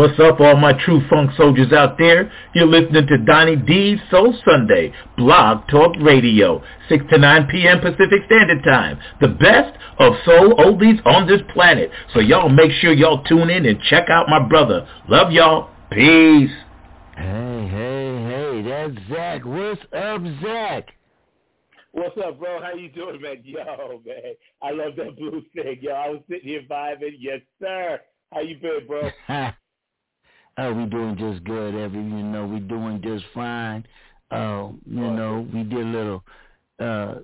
What's up, all my true funk soldiers out there? You're listening to Donny D's Soul Sunday, Blog Talk Radio, 6 to 9 p.m. Pacific Standard Time. The best of soul oldies on this planet. So y'all make sure y'all tune in and check out my brother. Love y'all. Peace. Hey, hey, hey, that's Zach. What's up, Zach? What's up, bro? How you doing, man? Yo, man, I love that blue thing. Yo, I was sitting here vibing. Yes, sir. How you been, bro? oh, we doing just good, Every You know, we doing just fine. Uh, you know, we did a little. Uh,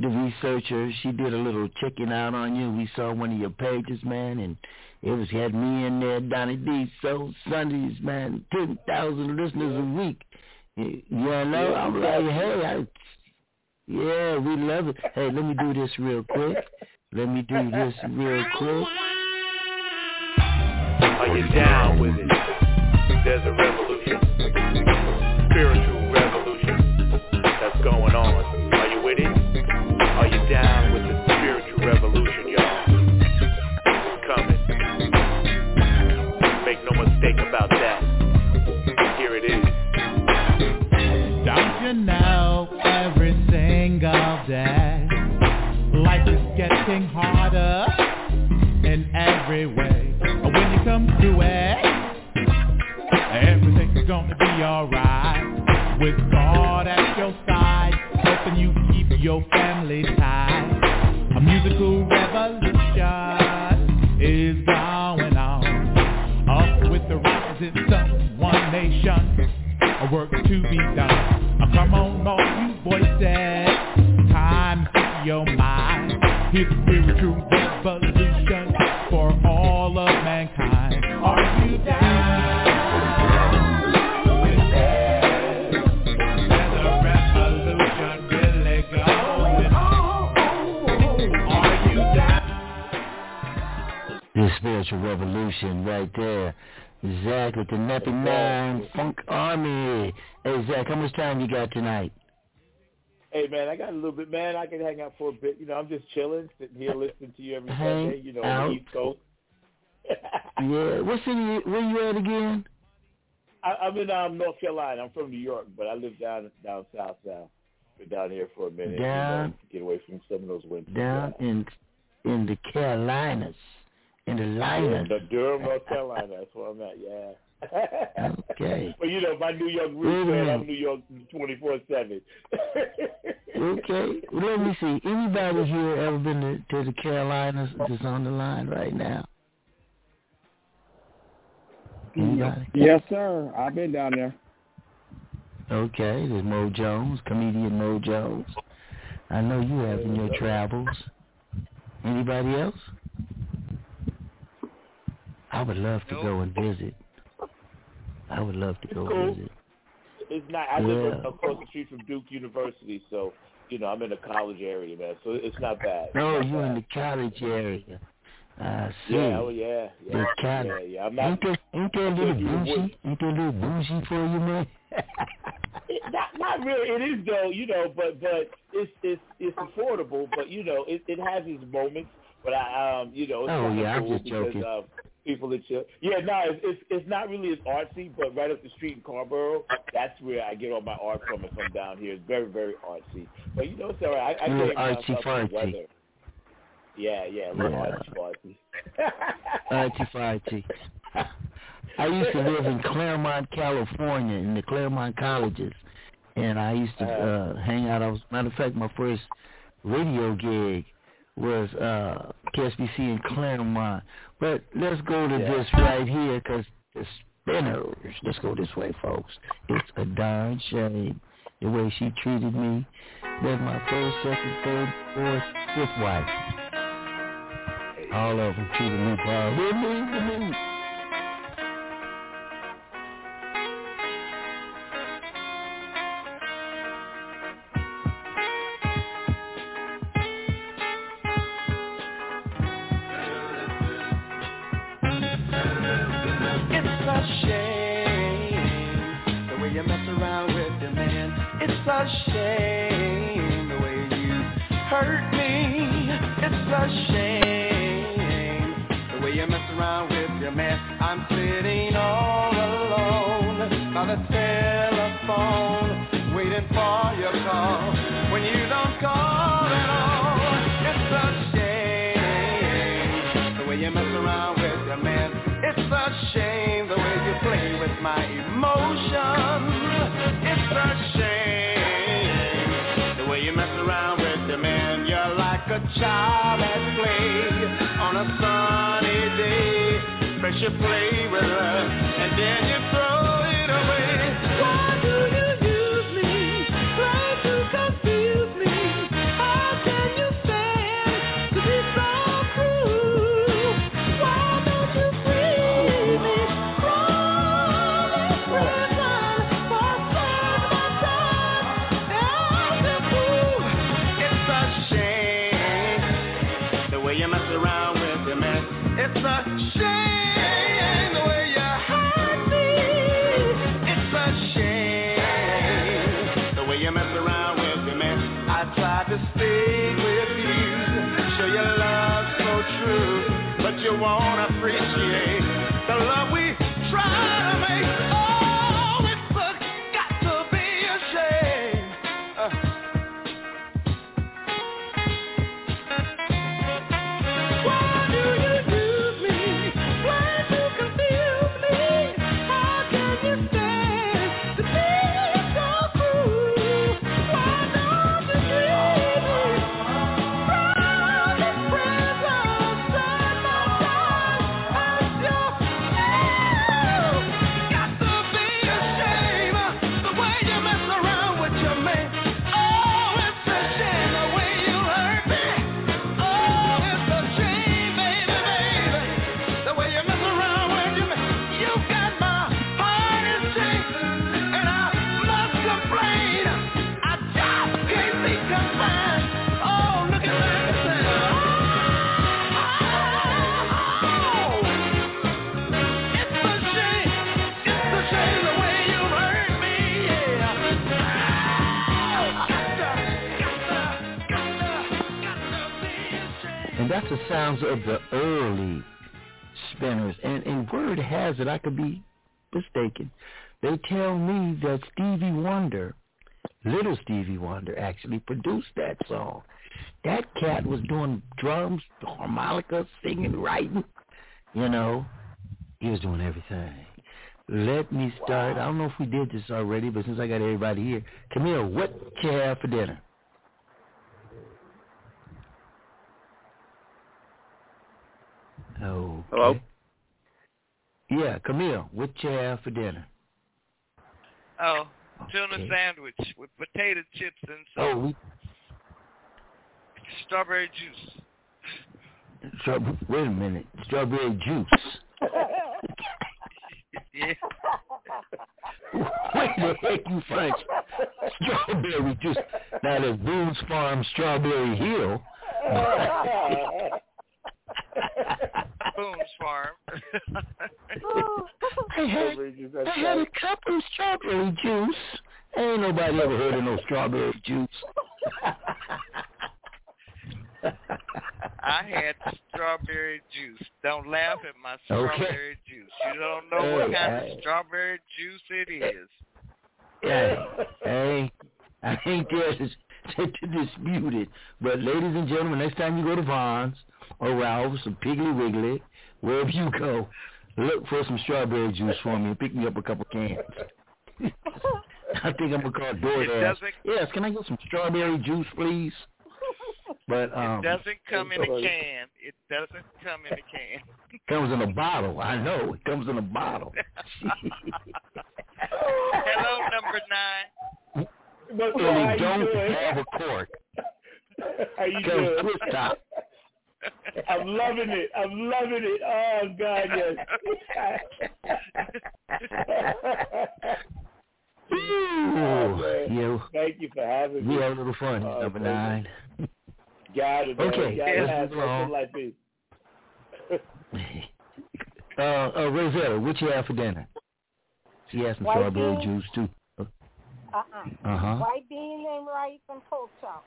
the researcher, she did a little checking out on you. We saw one of your pages, man, and it was had me in there, Donny D. So Sundays, man, ten thousand listeners a week. You know, I'm like, hey, I, yeah, we love it. Hey, let me do this real quick. Let me do this real quick. Are you down with it? There's a revolution, spiritual revolution that's going on. Are you with it? Are you down with the spiritual revolution, y'all? It's coming. Make no mistake about that. Here it is. Don't you know every single day Life is getting harder in every way when you come to it gonna be alright. With God at your side Helping you keep your family tight. A musical revolution is going on. Up with the rising sun, one nation. A work to be done. Come on, all you voices, revolution right there. Zach with the Nappy Nine Funk Army. Hey Zach, how much time you got tonight? Hey man, I got a little bit, man. I can hang out for a bit. You know, I'm just chilling, sitting here listening to you every Hang Sunday. You know, out. East Coast. Yeah, what city? Where you at again? I, I'm in um, North Carolina. I'm from New York, but I live down down south now. Been down here for a minute. Down- you know, get away from some of those winters. Down in in the Carolinas. In the Yeah, Linas. the Durham, North Carolina. That's where I'm at. Yeah. Okay. Well, you know, my New York Wait a roots, man. minute. I'm New York 24 seven. Okay. Well, let me see. Anybody here ever been to, to the Carolinas that's on the line right now? Anybody? Yes, sir. I've been down there. Okay, there's Mo Jones, comedian Mo Jones. I know you have in your travels. Anybody else? I would love to go and visit. I would love to go Cool. visit. It's not. I live across the street from Duke University, so you know I'm in the college area, man. So it's not bad. No, It's you in the college area. I see. Yeah, oh yeah, yeah, The college. yeah, yeah. I'm not. Ain't that, ain't that a little bougie? Ain't that a little bougie for you, man? It, not not really. It is though, you know, but but it's it's it's affordable. But you know, it it has its moments. But I um you know it's Oh, yeah, I'm just because joking. um, people that chill. Yeah, no, it's, it's it's not really as artsy, but right up the street in Carrboro, that's where I get all my art from. If I'm down here, it's very very artsy. But you know, it's all right. I, I came artsy the fartsy. Yeah, yeah, a little Yeah. artsy fartsy. Farty. I used to live in Claremont, California, in the Claremont colleges, and I used to uh, hang out. I was, matter of fact, my first radio gig was uh, KSPC in Claremont. But let's go to Yeah. this right here, because the spinners. Let's go this way, folks. It's a darn shame the way she treated me. That's my first, second, third, fourth, fifth wife. All of them treated me bad. With me, with me. It's a shame the way you mess around with your mess, I'm sitting all alone by the telephone, waiting for your call. When you don't call at all It's a shame. The way you mess around with your man It's a shame. The way you play with my emotions. Play with her sounds of the early spinners. And, and word has it, I could be mistaken. They tell me that Stevie Wonder, little Stevie Wonder, actually produced that song. That cat was doing drums, harmonica, singing, writing. You know, he was doing everything. Let me start. I don't know if we did this already, but since I got everybody here, Camille, what you have for dinner? Oh. Hello? Yeah, Camille, what you have for dinner? Oh, tuna Okay. sandwich with potato chips and Oh, some we strawberry juice. straw- wait a minute, strawberry juice. Yeah. Where the heck you find strawberry juice? Now there's Boone's Farm Strawberry Hill. Boone's Farm. I had, I had a cup of strawberry juice. Ain't nobody ever heard of no strawberry juice. I had strawberry juice. Don't laugh at my Okay. strawberry juice. You don't know what kind I- of strawberry juice it is. Yeah, hey, I ain't there to, to, to dispute it. But ladies and gentlemen, next time you go to Vons or Ralph's or Piggly Wiggly, wherever you go, look for some strawberry juice for me and pick me up a couple cans. I think I'm gonna call DoorDash. Yes, can I get some strawberry juice, please? But um, It doesn't come in a can. It doesn't come in a can. comes in a bottle. I know it comes in a bottle. Hello, number nine. But, and they don't have a cork. How you doing? twist top. I'm loving it. I'm loving it. Oh God, yes. Ooh, you. Thank you for having me. We had a little fun. Oh, number thank nine. Got it. Man. Okay, Got to let's move on. something like this. Uh, uh, Rosetta, what you have for dinner? She has some White strawberry beans. juice too. Uh, Uh-uh. Uh-huh. White beans and rice and pork chop.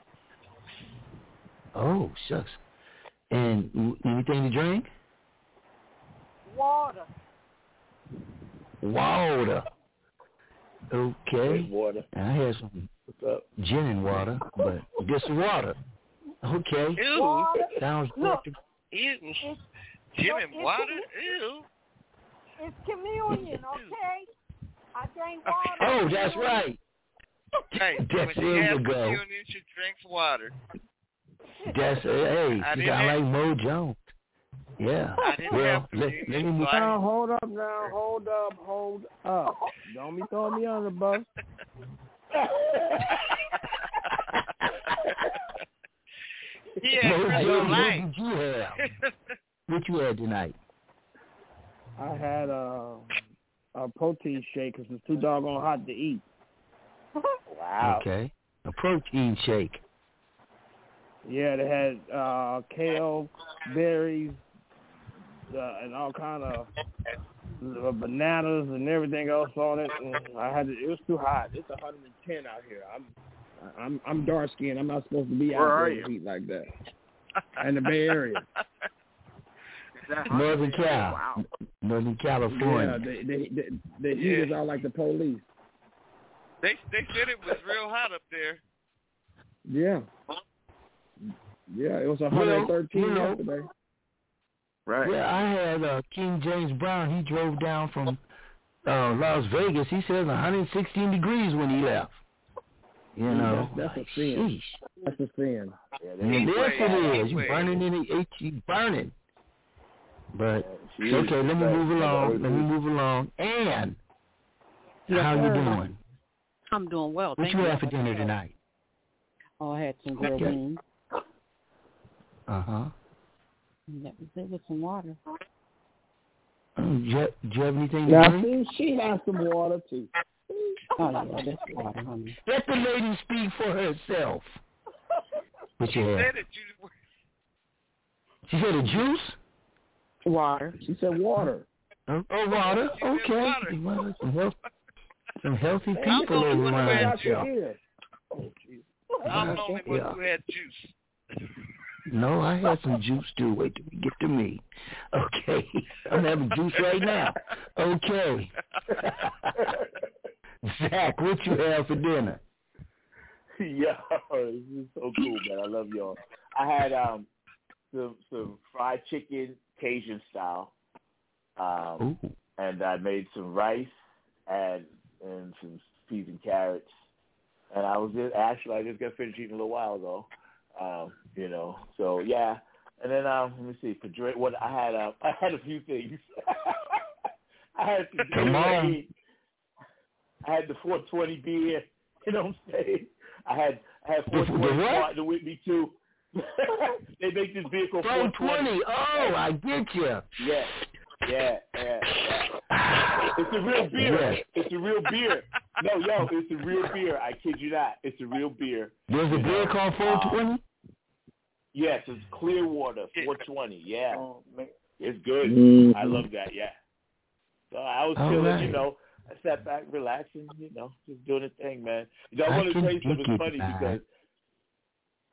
Oh, shucks. And anything to drink? Water. Water. Okay. Water. I had some What's up? gin and water, but just water. Okay. Ew. Sounds Look, good. Ew. It's, Jim look, and it's water? commu- Ew. It's communion, okay? I drink water. Oh, that's right. Hey, That's when there she you has go. communion, she drinks water. That's hey, I you didn't sound have- like Mo Jones. Yeah. I didn't well, have let, communion, let me move. so I- Now hold up now, hold up, hold up. Don't be throwing me under the bus. Yeah, Mo Chris Jones, Light. what did you have? What you had tonight? I had a a protein shake 'cause it's too doggone hot to eat. Wow. Okay. A protein shake. Yeah, they had uh kale, berries, uh, and all kind of uh, bananas and everything else on it. And I had to, it was too hot. It's 110 out here. I'm I'm I'm dark skinned. I'm not supposed to be Where out are there in heat like that. In the Bay Area. Northern Cal. Wow. Northern Yeah, California. they, they, they, the heat is out like the police. They they said it was real hot up there. Yeah. Yeah, it was 113 you know- yesterday. Right. Yeah, I had uh, King James Brown. He drove down from uh, Las Vegas. He says 116 degrees when he left. You know, That's, that's a sin. sheesh. That's a sin. And Heat yes, wave, it is. heat You wave. burning in the you burning. But She is. okay, let me move along. Let me move along. And how you doing? I'm doing well. What Thank you you. have for dinner tonight? Oh, I had some grilled Okay. beans. Uh huh. And that was it with some water. Do, you, do you have anything to Now, drink? see, she has some water, too. Oh, yeah, that's water, honey. Let the lady speak for herself. What you have? Said She said a juice. Water. She said water. Oh, oh water. She Okay. water. Some, health, some healthy I'm people the only one who around had juice. Oh, jeez. I'm the only one who had juice. No, I had some juice too. Wait till we get to me. Okay. I'm having juice right now. Okay. Zach, what you have for dinner? Yo, this is so cool, man. I love y'all. I had um some some fried chicken Cajun style. Um Ooh. and I made some rice and and some peas and carrots. And I was just actually I just got finished eating a little while ago. Um, you know. So yeah. And then um let me see, for drink what I had um I had a few things. I had Come on. I had the four twenty beer, you know what I'm saying? I had I had The- four the twenty what? partner with me too. they make this beer called 420. Oh, I get you. Yeah, yeah, yeah, yeah. It's a real beer. Yes. It's a real beer. No, yo, it's a real beer. I kid you not. It's a real beer. There's a You beer know, called um, 420? Yes, it's Clearwater, 420. Yeah, it's good. Mhm. I love that. Yeah. So I was All chilling, right. you know. I sat back, relaxing, you know, just doing a thing, man. You know, I I want to can tell you something funny man. because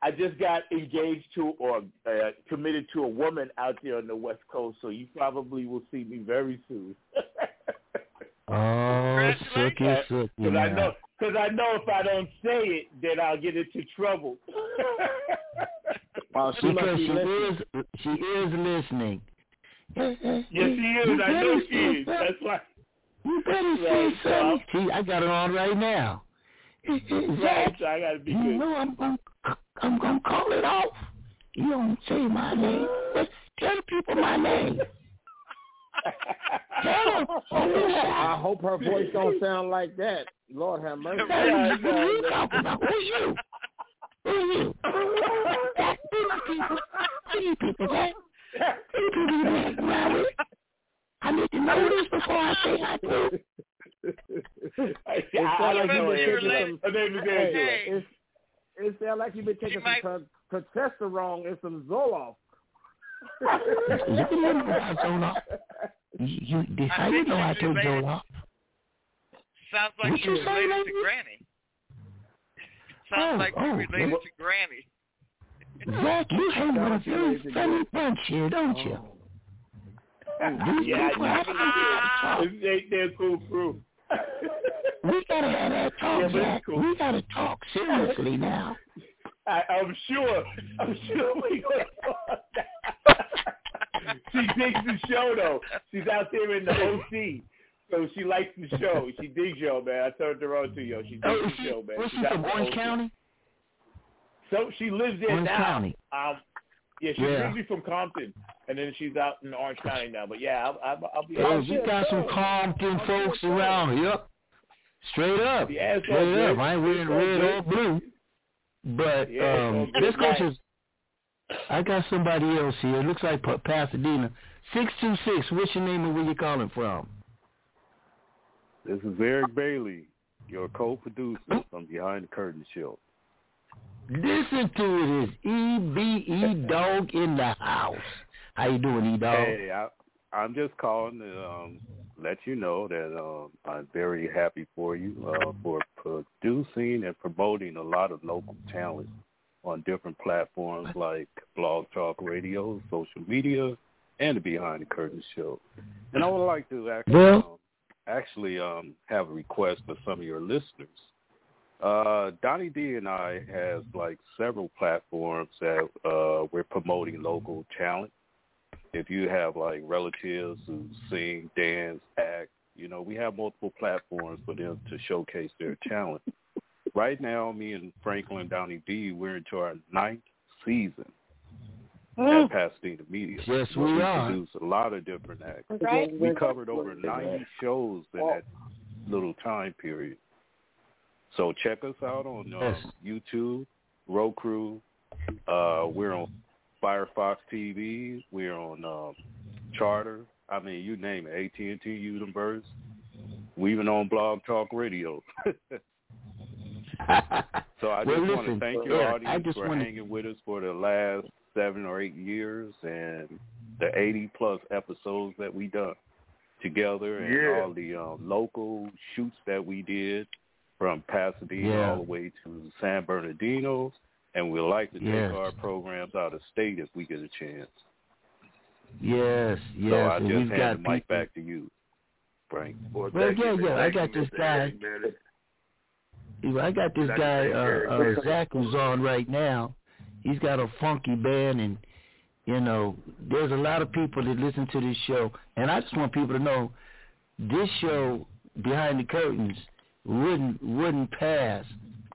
I just got engaged to or uh, committed to a woman out there on the West Coast, so you probably will see me very soon. Oh, sooky, sooky. Because I know, because I know if I don't say it, then I'll get into trouble. She must Because be she listening. is, she is listening. yes, she is. I know she is. That's why. You better say Right, so I'm- something. See, I got it on right now. Right, Zach, so I gotta be you good. know I'm gonna, I'm gonna call it off. You don't say my name. But tell the people my name. Tell them. I hope her voice don't sound like that. Lord have mercy. Hey, who you talking about? Who's you? Who you? Zach, who you people? Who you people, Zach? Who you people you hang around with? I need to know this before I say I do. I, It I, I sound don't like know you've been her. taking some. Name Hey, it's, it sound like you've been taking some pro- progesterone and some Zoloft. You can let me know Zola. You, you, how you know I took Zola? Sounds like What you you say, related lady? to Granny. Oh, sounds Oh, like oh, you're related well- to Granny. Zach, you hang with a very funny bunch here, don't you? Oh. These yeah, people yeah. have to talk. They, they're cool crew. We gotta have that talk, Yeah, Zach. cool. We gotta talk seriously now. I, I'm sure. I'm sure we She digs the show though. She's out there in the OC. So she likes the show. She digs yo, man. I turned her on to yo. She digs Oh, the she, show, man. where's she She's out from, Orange. County? So she lives there Orange now. County. Um, yeah, she's Yeah. originally from Compton, and then she's out in Orange County now. But yeah, I'll, I'll, I'll be. I'll we got some. Compton folks around here. Straight up. Yeah, Straight good. up. I ain't wearing red or blue. But Yeah, um, this I got somebody else here. It looks like Pa- Pasadena. 626, what's your name and where you calling from? This is Eric Bailey, your co-producer from Behind the Curtain Show. Listen to it. It's E-B-E Dog in the house. How you doing, E-Dog? Hey, I, I'm just calling to um, let you know that um, I'm very happy for you uh, for producing and promoting a lot of local talent on different platforms like Blog Talk Radio, social media, and the Behind the Curtain Show. And I would like to actually, Well- um, actually um, have a request for some of your listeners. Uh, Donny D and I has like several platforms that uh, we're promoting local talent. If you have like relatives who sing, dance, act, you know, we have multiple platforms for them to showcase their talent. Right now, me and Franklin Donny D, we're into our ninth season at Pasadena Media. Yes, where we we are. produce a lot of different acts. Right. We covered over 90 shows in that little time period. So check us out on uh, Yes. YouTube, Roku. Uh, we're on Firefox TV. We're on um, Charter. I mean, you name it. AT&T, U-verse. We even on Blog Talk Radio. so I just Well, want to thank your Eric, I audience just for wanna- hanging with us for the last seven or eight years and the 80 plus episodes that we done together and Yeah. all the um, local shoots that we did from Pasadena Yeah. all the way to San Bernardino. And we'd like to take Yes. our programs out of state if we get a chance. Yes, yes. so I and just we've got hand the mic people- back to you, Frank. Well, yeah, yeah. I got this guy. I got this guy, uh, uh, Zach, who's on right now. He's got a funky band, and you know, there's a lot of people that listen to this show, and I just want people to know this show behind the curtains wouldn't wouldn't pass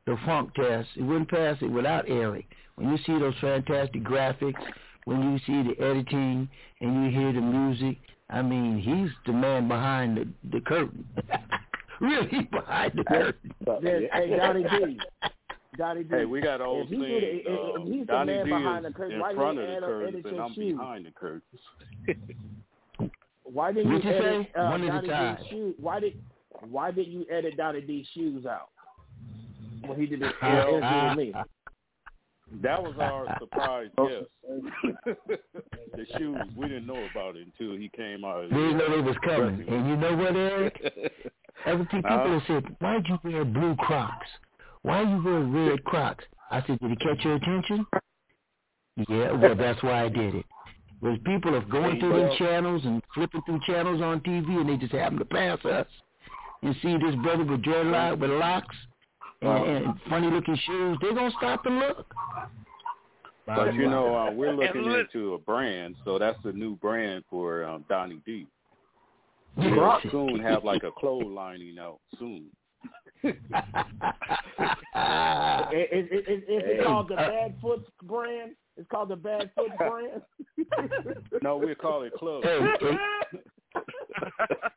the funk test. It wouldn't pass it without Eric. When you see those fantastic graphics, when you see the editing, and you hear the music, I mean, he's the man behind the the curtain. really behind the curtain. Hey, Donny D. Donny D. Hey, we got old if he did if, if um, he's the man D behind the curtain, in why front didn't of you the add, curtains edit and your I'm shoes? behind the curtains. Why didn't you you edit say? uh, One at a Donnie time. D's shoes? Why did Why did you edit Donny D's shoes out when he did his uh, Well, interview with me? That was our surprise guest. the shoes, we didn't know about it until he came out. They didn't know they was coming. And you know what, Eric? Every people Huh? have said, why'd you wear blue Crocs? Why you wear red Crocs? I said, did it catch your attention? Yeah, well, that's why I did it. Was people are going through them channels and flipping through channels on TV and they just happen to pass us and see this brother with dreadlock with locks and, and funny looking shoes. They're gonna stop and look. But you know, uh, we're looking into a brand, so that's the new brand for um, Donny D. Yeah. We'll soon have like a clothes lining out soon. Is, is, is, is it Hey. called the Uh, Badfoot brand? It's called the Badfoot brand. No, we call it Club. Hey,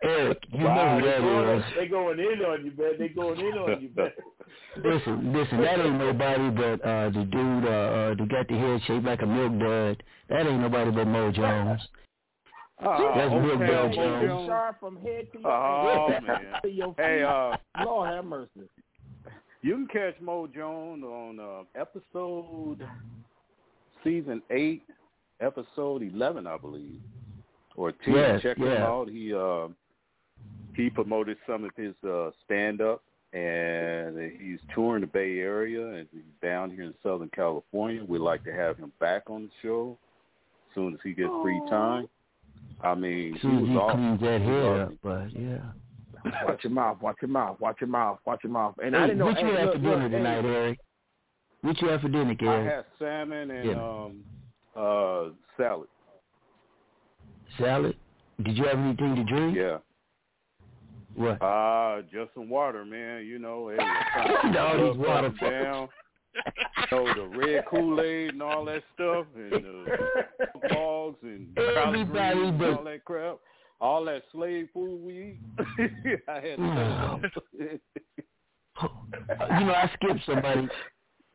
Eric, you Wow, know who they that going- is. they going in on you, man. They're going in on you, man. Listen, listen, that ain't nobody but uh the dude uh, uh that got the head shaped like a milk dud. That ain't nobody but Mo Jones. Oh, That's okay, Milk Dud Mo Jones. Jones. Sharp from head to your, Oh man. to your feet. Hey, uh, Lord have mercy. you can catch Mo Jones on uh, episode season eight, episode eleven, I believe, or ten. Yes, Check him out. He uh, he promoted some of his uh, stand up, and he's touring the Bay Area and he's down here in Southern California. We'd like to have him back on the show as soon as he gets free time. I mean, As soon as he was awesome. cleans that hair up, but yeah. Watch your mouth. Watch your mouth. Watch your mouth. Watch your mouth. And I didn't know. what you hey, have for dinner hey, tonight, Eric? What you have for dinner, I Eric? had salmon and Yeah. um uh salad. Salad? Did you have anything to drink? Yeah. What? Uh just some water, man. You know, hey, All these water down. You know, the red Kool Aid and all that stuff and the logs and Everybody and all that crap. All that slave food we eat. I had to you know, I skipped somebody.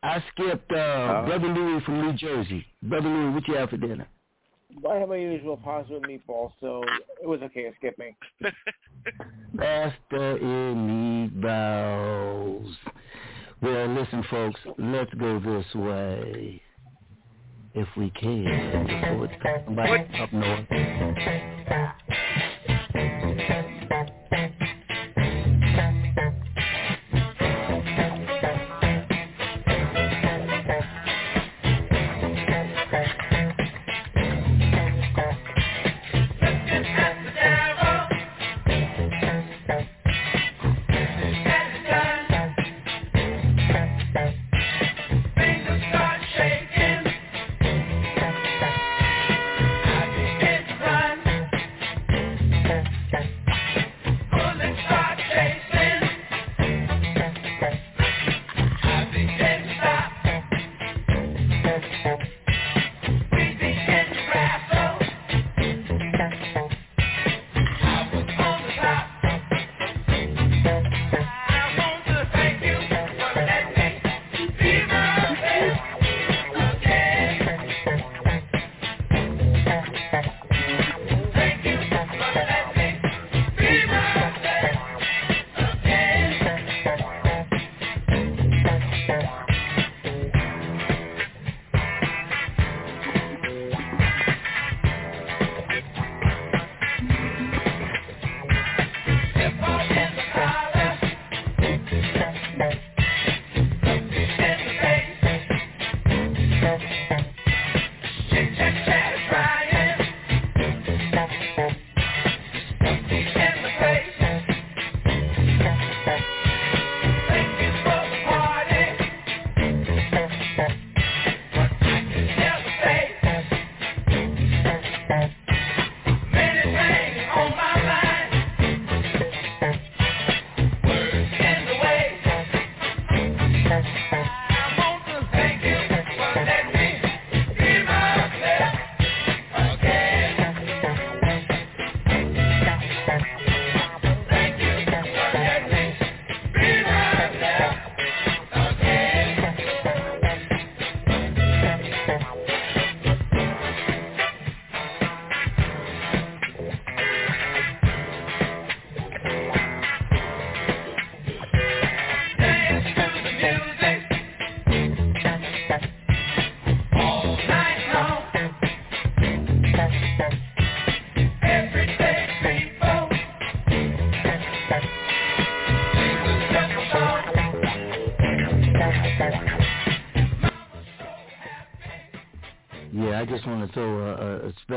I skipped uh, Brother Louis from New Jersey. Brother Louis, what you have for dinner? I have my usual pasta with meatballs, so it was okay to skip me. Pasta and meatballs. Well, listen, folks, let's go this way. If we can. It's somebody up north.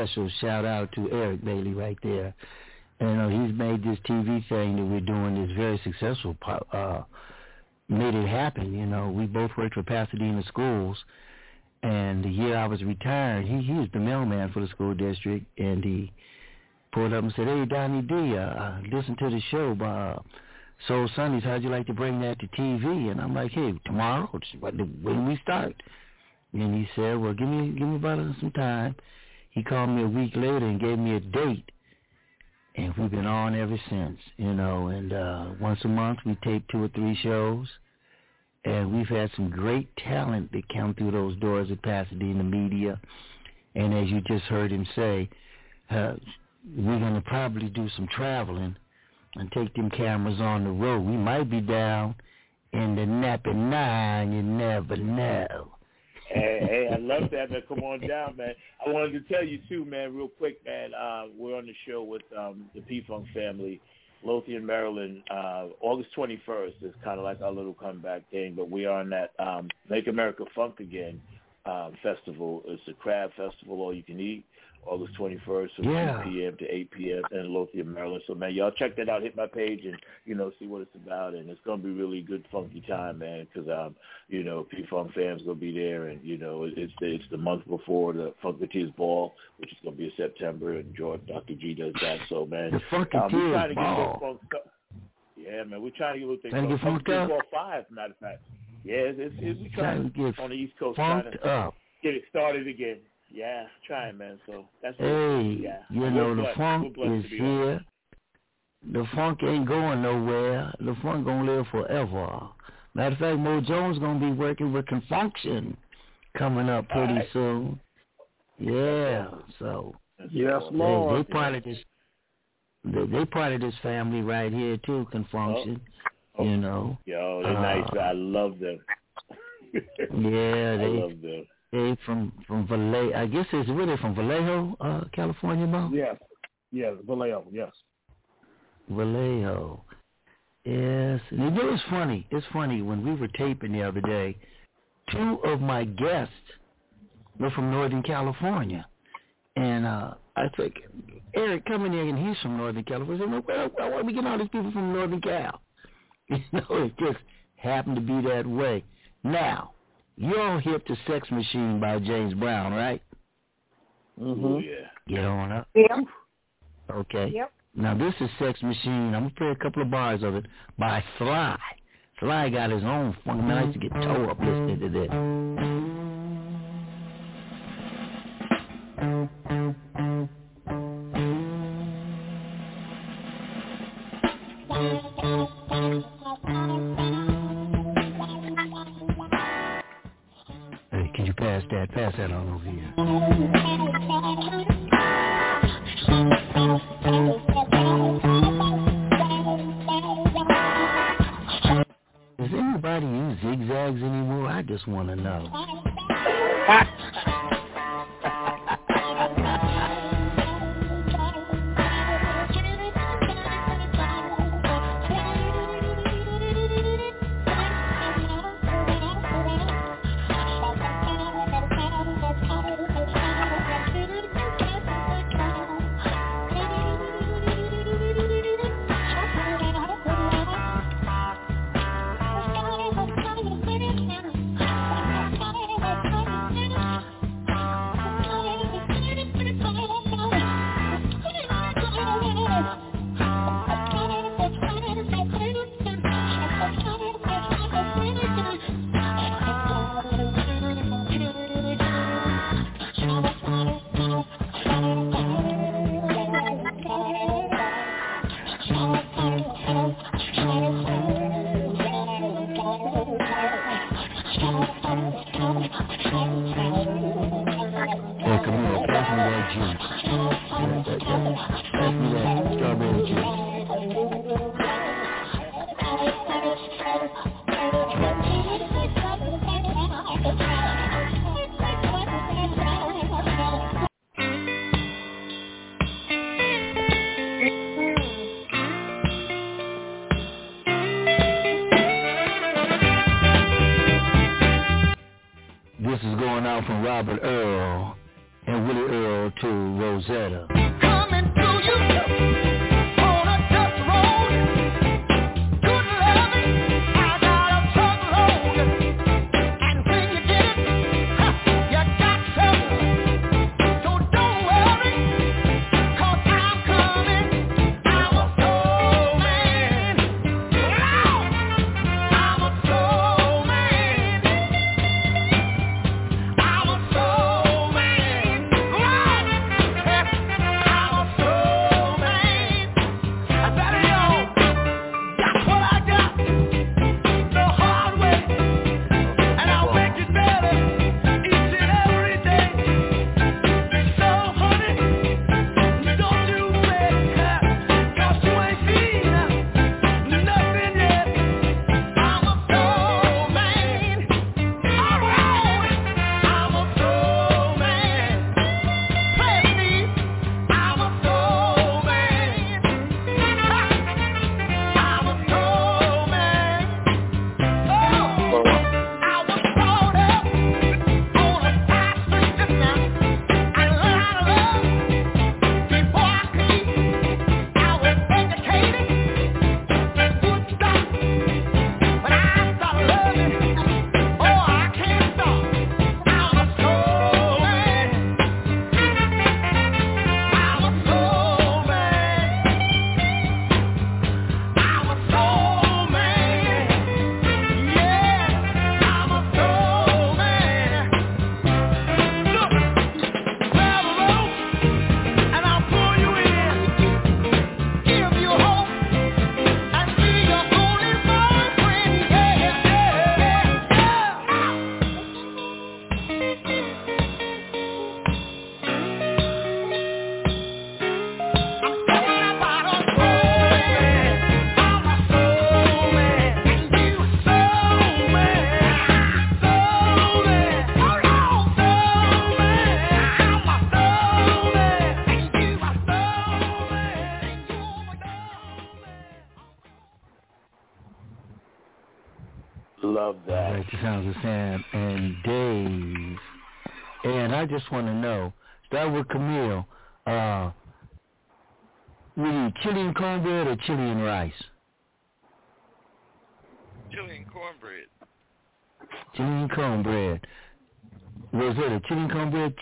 Special shout out to Eric Bailey right there. You know, he's made this TV thing that we're doing is very successful. Uh, made it happen. You know, we both worked for Pasadena schools, and the year I was retired, he he was the mailman for the school district, and he pulled up and said, "Hey, Donny D, uh, listen to the show by uh, Soul Sundays. How'd you like to bring that to TV?" And I'm like, "Hey, tomorrow? When we start?" And he said, "Well, give me give me about some time." He called me a week later and gave me a date, and we've been on ever since. You know, and uh once a month we tape two or three shows, and we've had some great talent that come through those doors at Pasadena Media. And as you just heard him say, uh, we're gonna probably do some traveling and take them cameras on the road. We might be down in the Napa Nine. You never know. Hey, hey, I love that, man. Come on down, man. I wanted to tell you too, man, real quick, man. Uh, we're on the show with um, the P Funk family Lothian, Maryland, uh, August 21st is kind of like our little comeback thing, but we are on that um, Make America Funk Again um, festival. It's a crab festival, all you can eat. August 21st from Yeah. 2 p.m. to 8 p.m. in Lothian, Maryland. So, man, y'all check that out. Hit my page and, you know, see what it's about. And it's going to be really good, funky time, man, because, um, you know, P-Funk fans going to be there. And, you know, it's the, it's the month before the Funketeers Ball, which is going to be in September. And George, Dr. G does that. So, man, The um, we're trying to get Ball. up. Yeah, man, we're trying to get a little thing Trying to called get funked up? Ball 5, matter of fact. Yeah, it's, it's, it's, we trying Trying to get on the East Coast trying to up. get it started again. Yeah, trying, man. So that's Hey, yeah. you We're know the blessed. funk is to be here. The funk ain't going nowhere. The funk gonna live forever. Matter of fact, Mo Jones gonna be working with Con Funk Shun coming up pretty Alright. soon. Yeah, so Yes, they, Lord. they part of this. They, they part of this family right here too. Con Funk Shun, you know. Yo, they're Uh, nice. I love them. Yeah, I they love them. They from from Vallejo. I guess it's really from Vallejo, uh, California, Mo. Yes. Yes, Vallejo, yes. Vallejo. Yes. And you know it's funny. It's funny when we were taping the other day, two of my guests were from Northern California. And uh I think Eric coming in and he's from Northern California. I said, well, why why are we getting all these people from Northern Cal? You know, it just happened to be that way. Now, you're hip to Sex Machine by James Brown, right? Oh yeah. Get on up. Yep. Okay. Yep. Now this is Sex Machine. I'm gonna play a couple of bars of it by Sly. Sly got his own funk. Man, I used to get tore up listening to this. Pass that? Pass that on over here. Does anybody use zigzags anymore? I just want to know.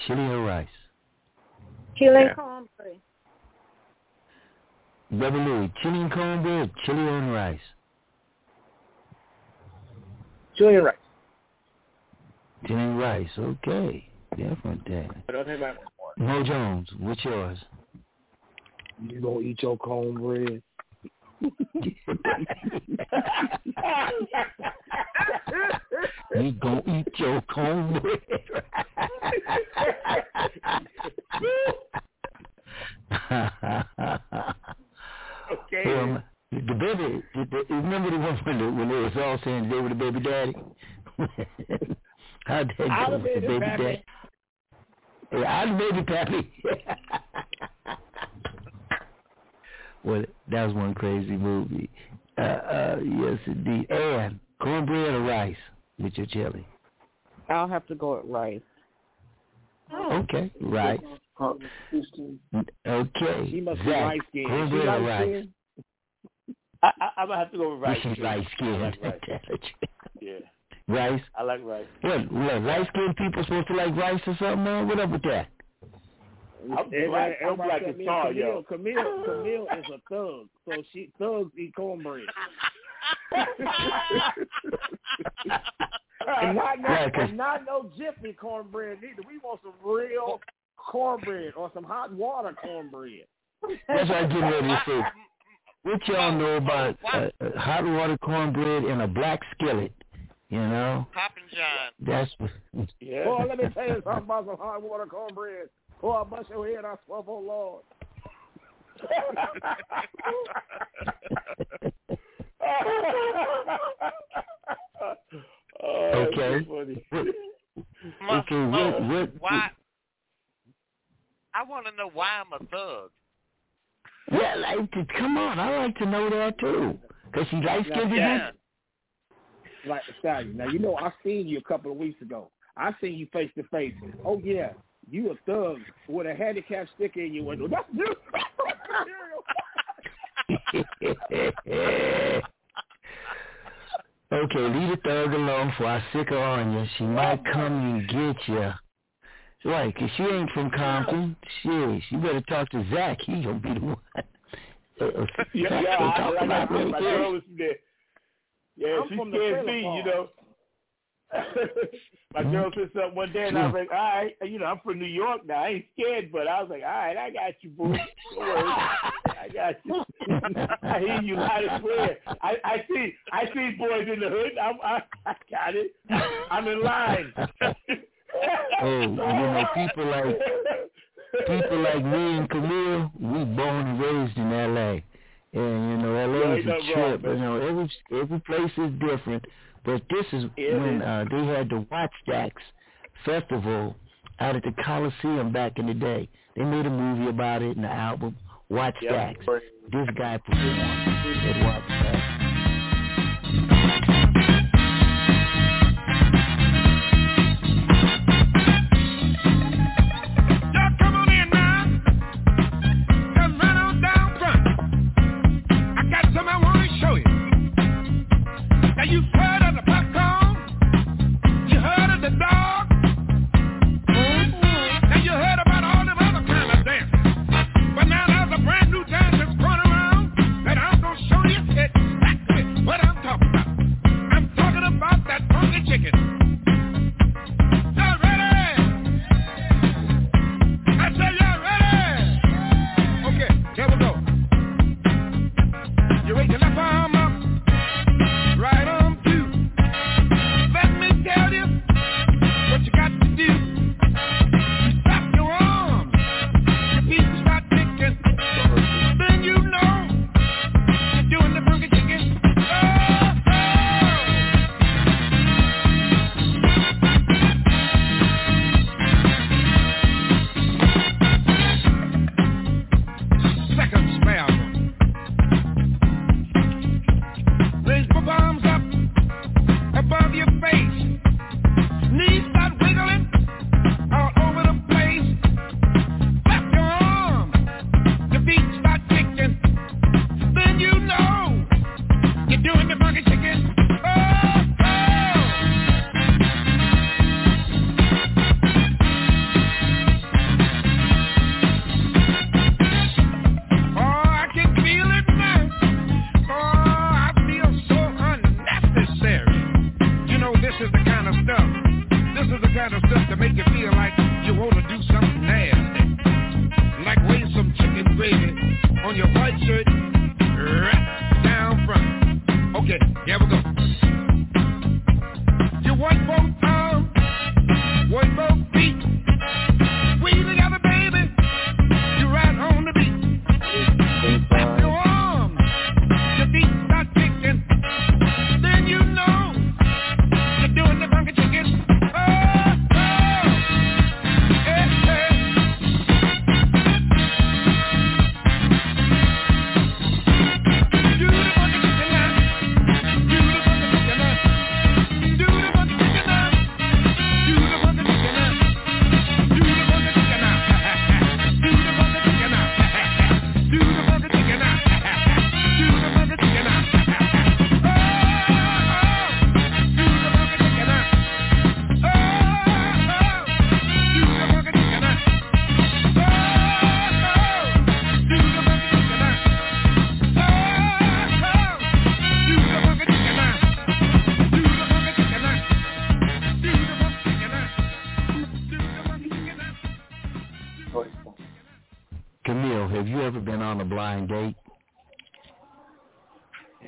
chili and or rice? Chili Yeah. cornbread. Brother Louis, chili and cornbread, chili and rice. Chili and rice. Chili and rice, okay. Different day. I don't have that one. Mo Jones, what's yours? You gonna eat your cornbread? You gonna eat your cornbread. Okay. Um, the baby, the, the, remember the one when, the, when they was all saying they were the baby daddy? How'd that I'll go with the the baby pappy. daddy? Yeah, I'm the baby pappy. well, that was one crazy movie. Uh, uh, yes, indeed. And cornbread or rice with your chili? I'll have to go with rice. Okay, rice. Okay. She must be Zach, light skinned. cornbread or rice? I, I, I'm gonna have to go with rice. She's light skinned. like rice. Yeah, rice? I like rice. What, what, light skinned people supposed to like rice or something, man? What up with that? I'm Everybody, black. I'm everybody black said as me tar, yo. Camille, Camille, Camille is a thug, so she thugs eat cornbread. and not no, Yeah, 'cause- and not no jiffy cornbread either. We want some real cornbread or some hot water cornbread. That's what I'm getting ready to say. What y'all know about uh, uh, hot water cornbread in a black skillet? You know, Poppin' John. that's Yeah. Boy, let me tell you something about some hot water cornbread. Boy, I bust your head, I swear, oh Lord. Oh, okay. so funny. What, okay, what, what, Why? I want to know why I'm a thug. Yeah, like, to, come on, I like to know that too. Cause she light skinned Yeah. like Stallion. Now you know I seen you a couple of weeks ago. I seen you face to face. Oh yeah, you a thug with a handicap sticker in your window. That's you. okay, leave the thug alone for I sick her on you. She might come and get you. Right, 'cause she ain't from Compton. Shit, you better talk to Zach. He gonna be the one. Yeah, yeah, gonna I, talk like about I, me. my girl was from there. Yeah, I'm she from the scared trailer me, park. you know. My girl said something one day, and I was like, all right, you know, I'm from New York now. I ain't scared, but I was like, all right, I got you, boo. I got you. I hear you loud and clear. I, I see, I see boys in the hood. I'm, I, I got it. I'm in line. Oh, you know, people like people like me and Camille, we born and raised in L.A. And you know, L.A. is a trip. You know, every every place is different. But this is Yeah, when uh, they had the Watch Stacks Festival out at the Coliseum back in the day. They made a movie about it and the album Watch Yeah. Stacks. This guy performed at Wattstax.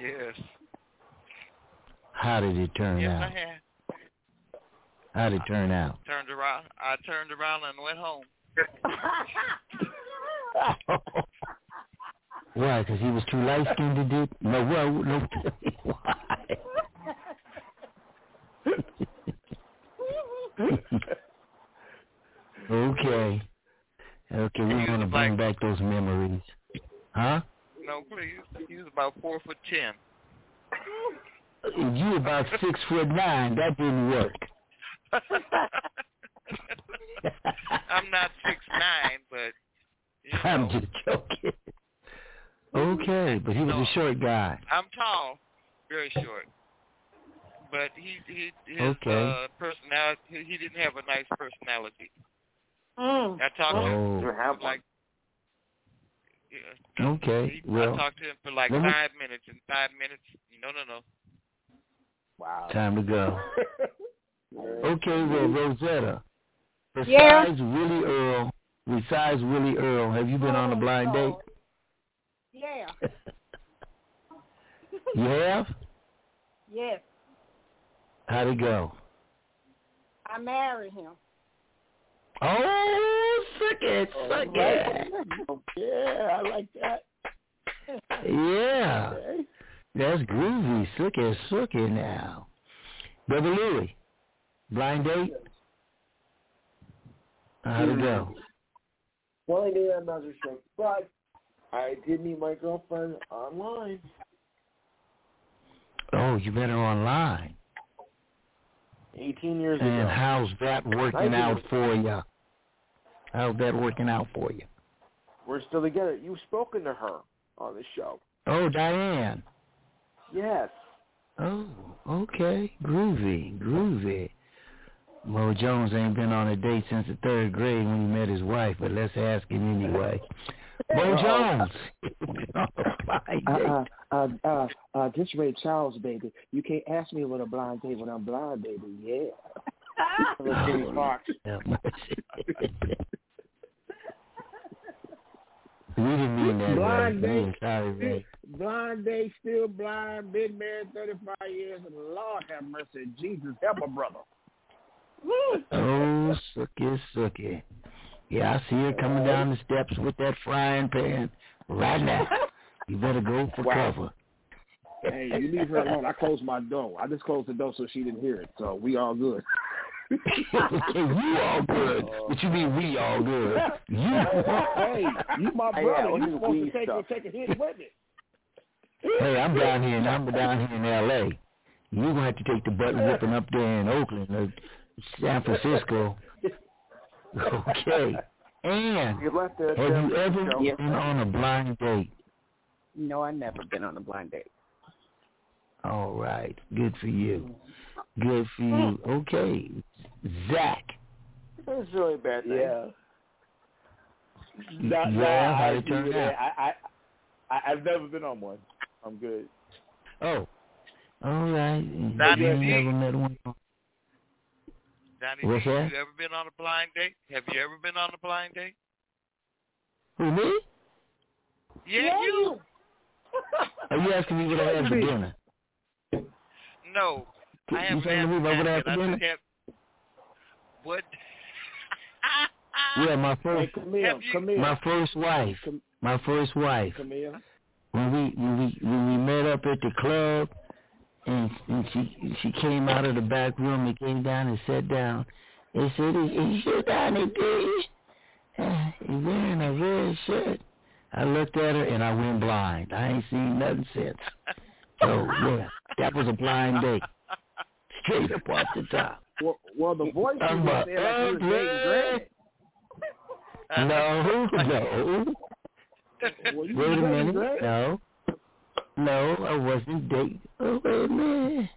Yes. How did it turn Yes, out? I had. How did it turn out? Turned around. I turned around and went home. Why? Because he was too light skinned to do? No, well, no. Why? okay. Okay, we want to bring back those memories. Huh? No, please. He was about four foot ten. You about six foot nine. That didn't work. I'm not six nine, but you know, I'm just joking. Okay, but he was a short guy. I'm tall, very short. But he he his Okay. uh, personality he, he didn't have a nice personality. Mm. I talked to Oh. him for like yeah, Okay, he, well, I talked to him for like me- five minutes. In five minutes, no, no, no. Wow. time to go. Okay, well, Rosetta, besides Yeah. Willie Earl, besides Willie Earl, have you been on a blind date? Oh, oh. Yeah. You have? Yes. How'd it go? I married him. Oh, suck it, oh, suck it. Yeah, I like that. Yeah. That's groovy. Suck it, suck it now. Brother Louie, blind date? How'd it go? Well, I did, I'm not. But I did meet my girlfriend online. Oh, you met her online. 18 years And ago. how's that working out for you? How's that working out for you? We're still together. You've spoken to her on the show. Oh, Diane. Yes. Oh, okay. Groovy, groovy. Mo Jones ain't been on a date since the third grade when he met his wife, but let's ask him anyway. Mo Jones. Uh, uh, uh, uh, this Ray Charles, baby. You can't ask me what a blind date when I'm blind, baby. Yeah. Little Jimmy Fox. We didn't mean that. Blind date. Sorry. Blind date, still blind, been married 35 years, and Lord have mercy. Jesus, help a brother. Oh, sookie, sookie. Yeah, I see her coming down the steps with that frying pan right now. You better go for Wow. cover. Hey, you leave her alone. I closed my door. I just closed the door so she didn't hear it. So we all good. okay, you all good. Uh, what you mean we all good? You. hey, you my brother. yeah, we you supposed to take stuff. take a hit with it. Hey, I'm down here. and I'm down here in L.A. You're gonna have to take the button whipping up there in Oakland or San Francisco. Okay. And You left the have you ever show. been on a blind date? No, I've never been on a blind date. All right. Good for you. Hmm. Good for you. Okay. Zach. That's really a bad thing. Yeah. Yeah, Nah, nah, how'd I it agree turn with out? that. I, I, I, I've never been on one. I'm good. Oh. All right. Donny You ain't never met one. Donny, What's D, that? you ever been on a blind date? Have you ever been on a blind date? Who, me? Yeah, you. Are you asking me what I had for dinner? No, I You haven't saying had to me about what I had for dinner? have. What? Yeah, my Hey, first, Camille, Have you- Camille, my first wife, Cam- my first wife. Camille. When we when we when we met up at the club, and and she she came out of the back room and came down and sat down. They said, "Is, is you Donny D? Uh, He's wearing a red shirt." I looked at her and I went blind. I ain't seen nothing since. So yeah, that was a blind date, straight up off the top. Well, well, the voice I'm was a saying like you was dating Greg. No, no. Well, Wait a minute. No. No, I wasn't dating. Oh, wait a minute.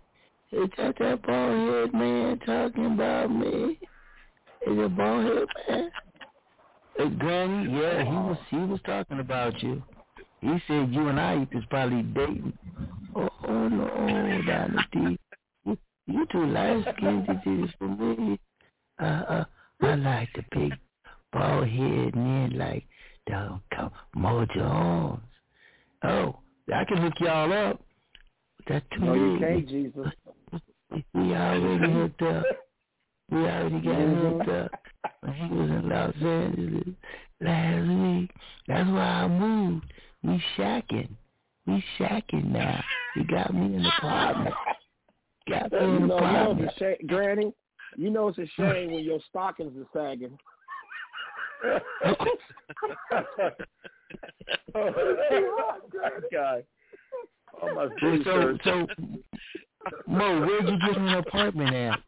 Is that that bald head man talking about me? Is it bald head man? Uh, Granny, yeah, he was he was talking about you. He said you and I was probably dating. Oh, oh no, Donny D. You, you too light skinned do for me. Uh, uh, I like the big bald head men like down come Mo Jones. Oh, I can hook y'all up. That's too No, you can't, Jesus. We already hooked up. We already got hooked up. He was in Los Angeles last week. That's why I moved. We shacking. We shacking now. He got me an apartment. Got me You an know, you know it's a shame, Granny. You know it's a shame when your stockings are sagging. God. Oh my So, so, God. so, Mo, where'd you get an apartment at?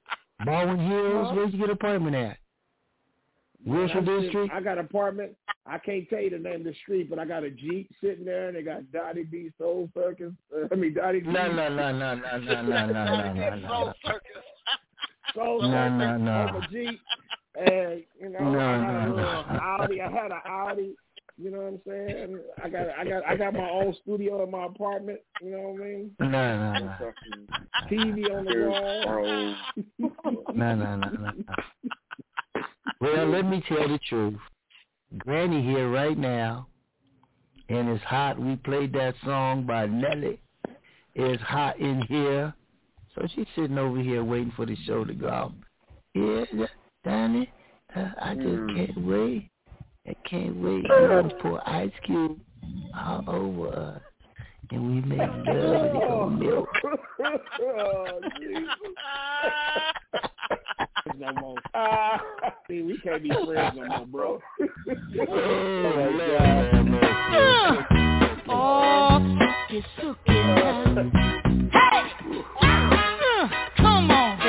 Baldwin Hills? Huh? Where'd you get an apartment at? Wilshire I'm District? I got an apartment. I can't tell you the name of the street, but I got a Jeep sitting there, and they got Dottie B Soul Circus. Uh, I mean Dottie B. No, no, no, no, no, no, no, no, no, no, no. Soul No, Circus no, no. on the Jeep, and you know No, I had no, a little no. Audi. I had an Audi. You know what I'm saying? I got, I got, I got my own studio in my apartment. You know what I mean? No, no, no. TV on the wall. No, no, no, no, no. Well, let me tell the truth. Granny here right now, and it's hot. We played that song by Nelly. It's hot in here. So she's sitting over here waiting for the show to go. Yeah, Danny, uh, I just Mm. can't wait. I can't wait. You just pour ice cube all over us. And we make love and it go milk. oh, Jesus. no more. Uh, see, we can't be friends no more, bro. Oh, Lord have mercy. Oh, Suki, Suki. Hey! Uh, come on,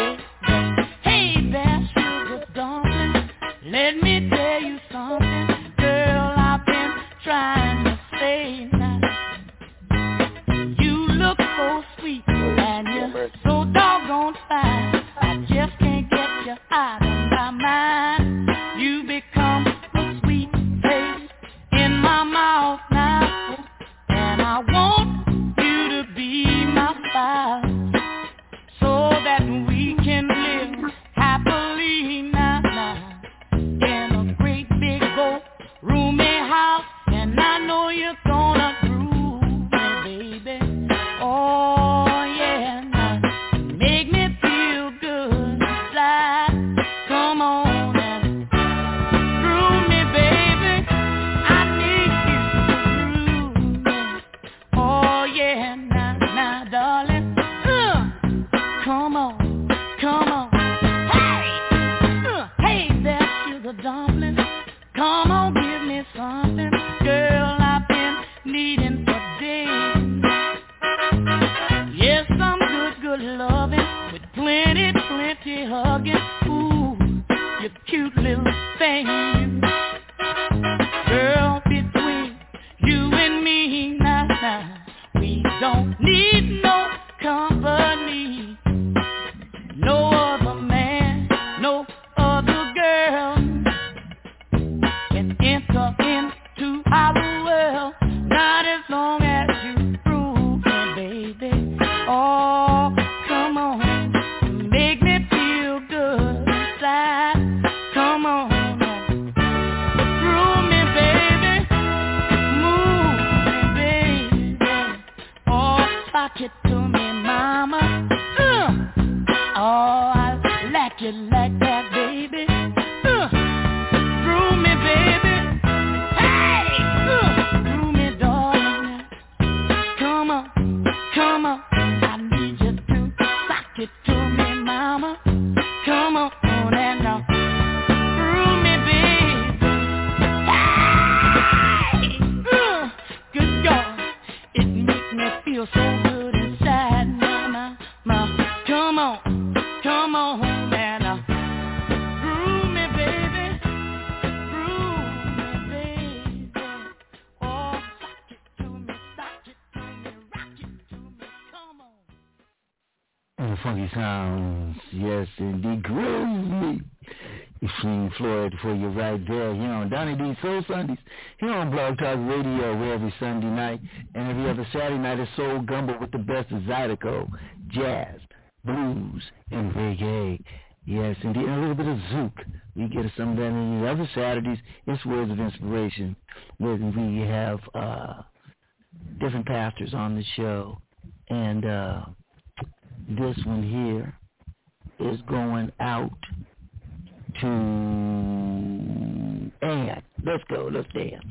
like for you right there here on Donny D Soul Sundays, here on Blog Talk Radio, where every Sunday night and every other Saturday night is Soul Gumbo with the best of Zydeco, jazz, blues, and reggae. Yes, indeed, and a little bit of zouk. We get some of that on the other Saturdays. It's Words of Inspiration, where we have uh, different pastors on the show. And uh, this one here is going out to and let's go, let's dance.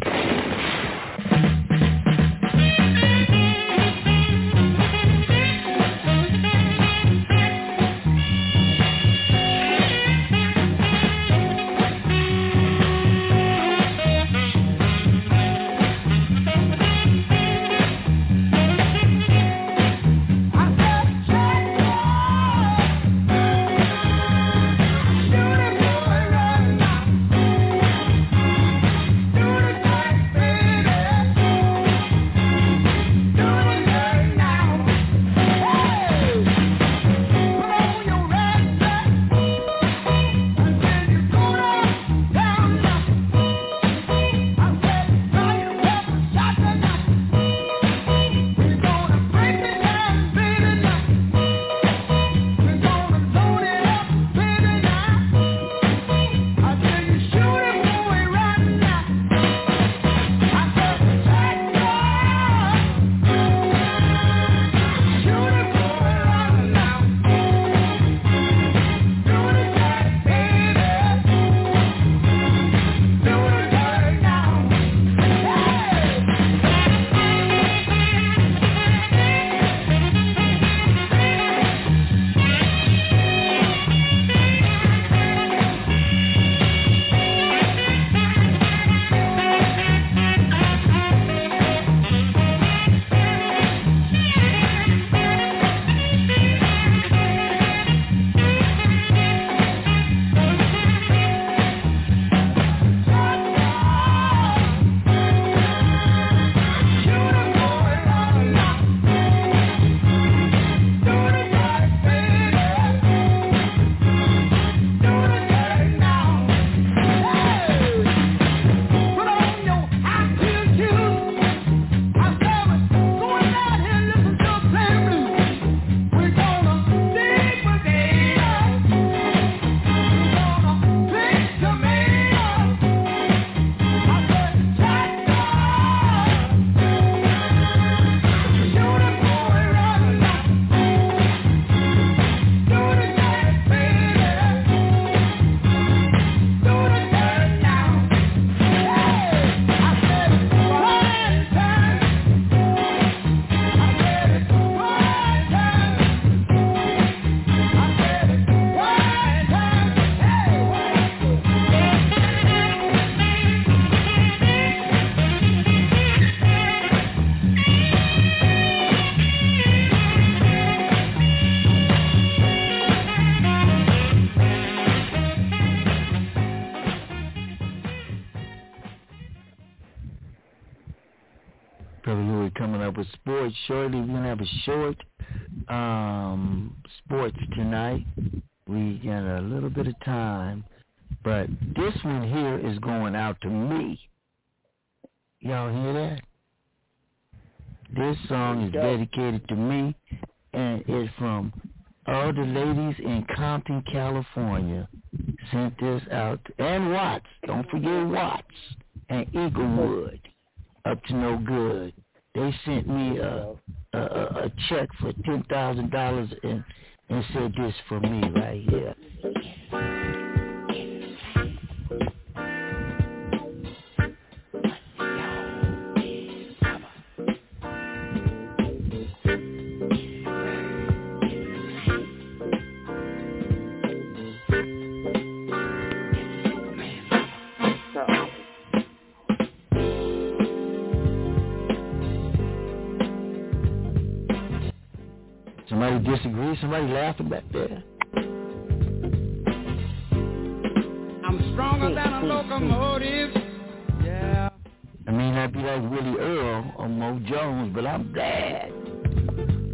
happy like Willie Earl or Mo Jones, but I'm bad.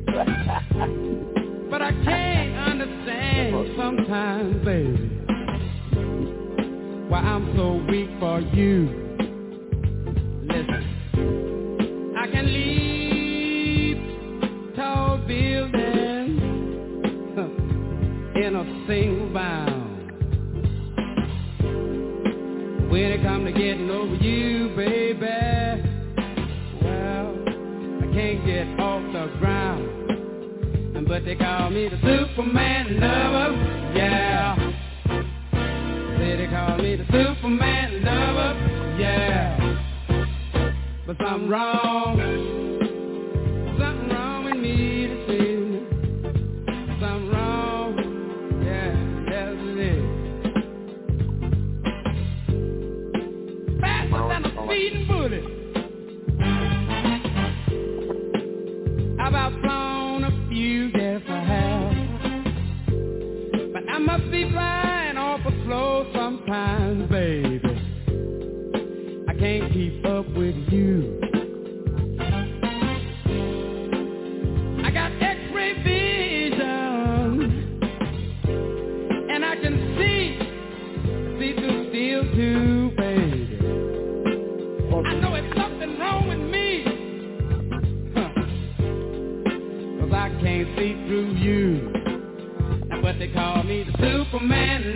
but I can't understand sometimes, baby, why I'm so weak for you. Listen, I can leap tall buildings in a single bound. When it comes to getting over you, baby. But they call me the Superman lover, yeah. Say they call me the Superman lover, yeah. But something wrong, the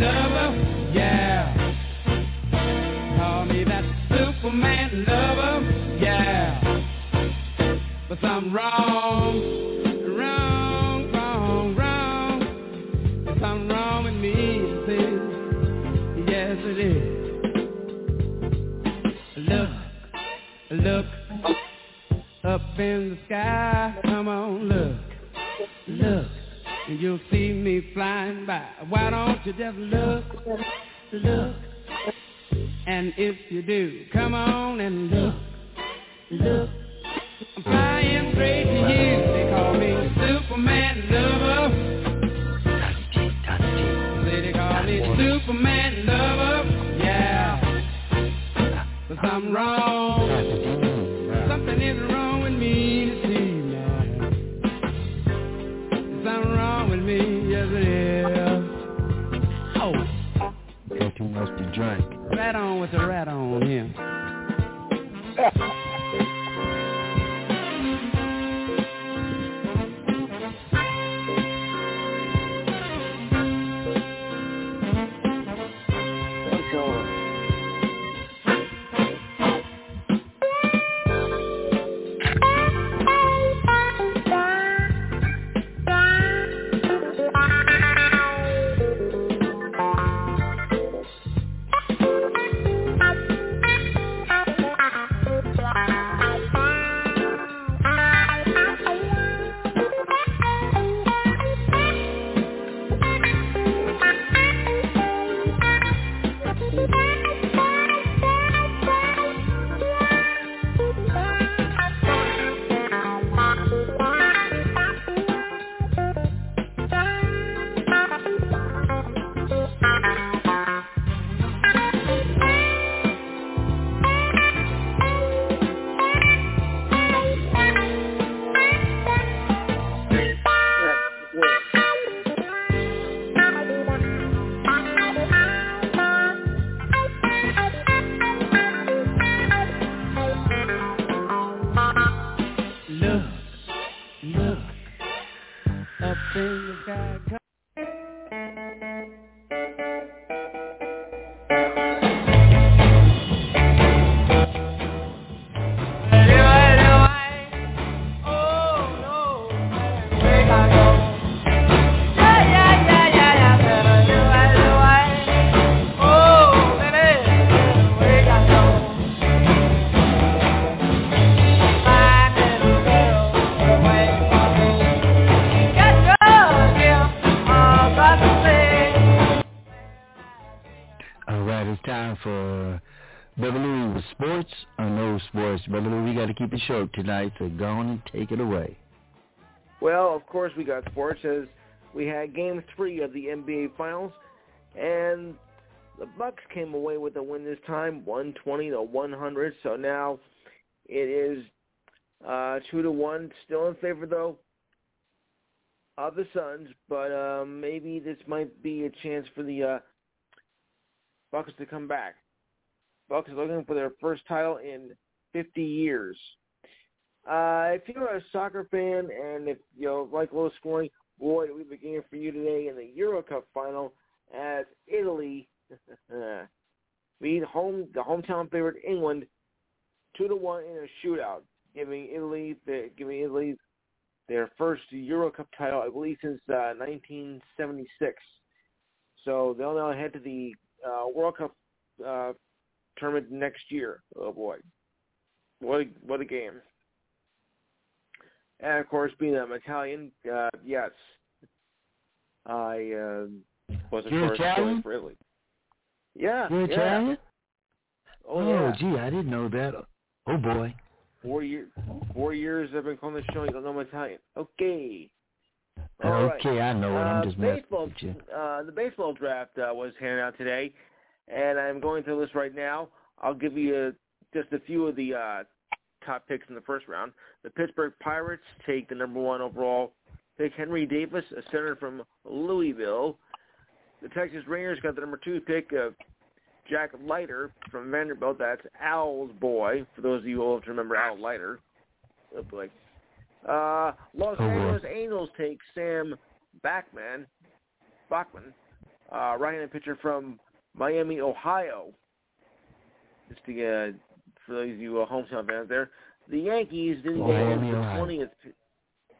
so go on and take it away. Well, of course we got sports as we had game three of the NBA Finals, and the Bucks came away with a win this time, 120 to 100. So now it is uh, two to one, still in favor though of the Suns, but uh, maybe this might be a chance for the uh, Bucks to come back. Bucks are looking for their first title in 50 years. Uh, if you're a soccer fan and if you know like low scoring, boy, we have a game for you today in the Euro Cup final as Italy beat home the hometown favorite England two to one in a shootout, giving Italy the giving Italy first Euro Cup title, I believe, since uh, 1976. So they'll now head to the uh, World Cup uh, tournament next year. Oh boy, what a, what a game! And of course, being I'm Italian, uh, yes, I uh, was of You're course Italian? for Italy. Yeah, You're yeah. Italian? Oh, yeah. gee, I didn't know that. Oh boy. Four years. Four years I've been calling the show. You don't know I'm Italian. Okay. All right. okay, I know it. I'm Uh, just baseball. with you. Uh, the baseball draft uh, was handed out today, and I'm going through this right now. I'll give you just a few of the uh, top picks in the first round. The Pittsburgh Pirates take the number one overall pick, Henry Davis, a center from Louisville. The Texas Rangers got the number two pick of Jack Leiter from Vanderbilt. That's Al's boy. For those of you old to remember Al Leiter. Oh boy. Uh, Los Oh. Angeles Angels take Sam Bachman, Bachman, uh, right-handed pitcher from Miami, Ohio. Just to uh, for those of you uh, hometown fans there, the Yankees didn't Oh, get Miami, the Ohio. twentieth.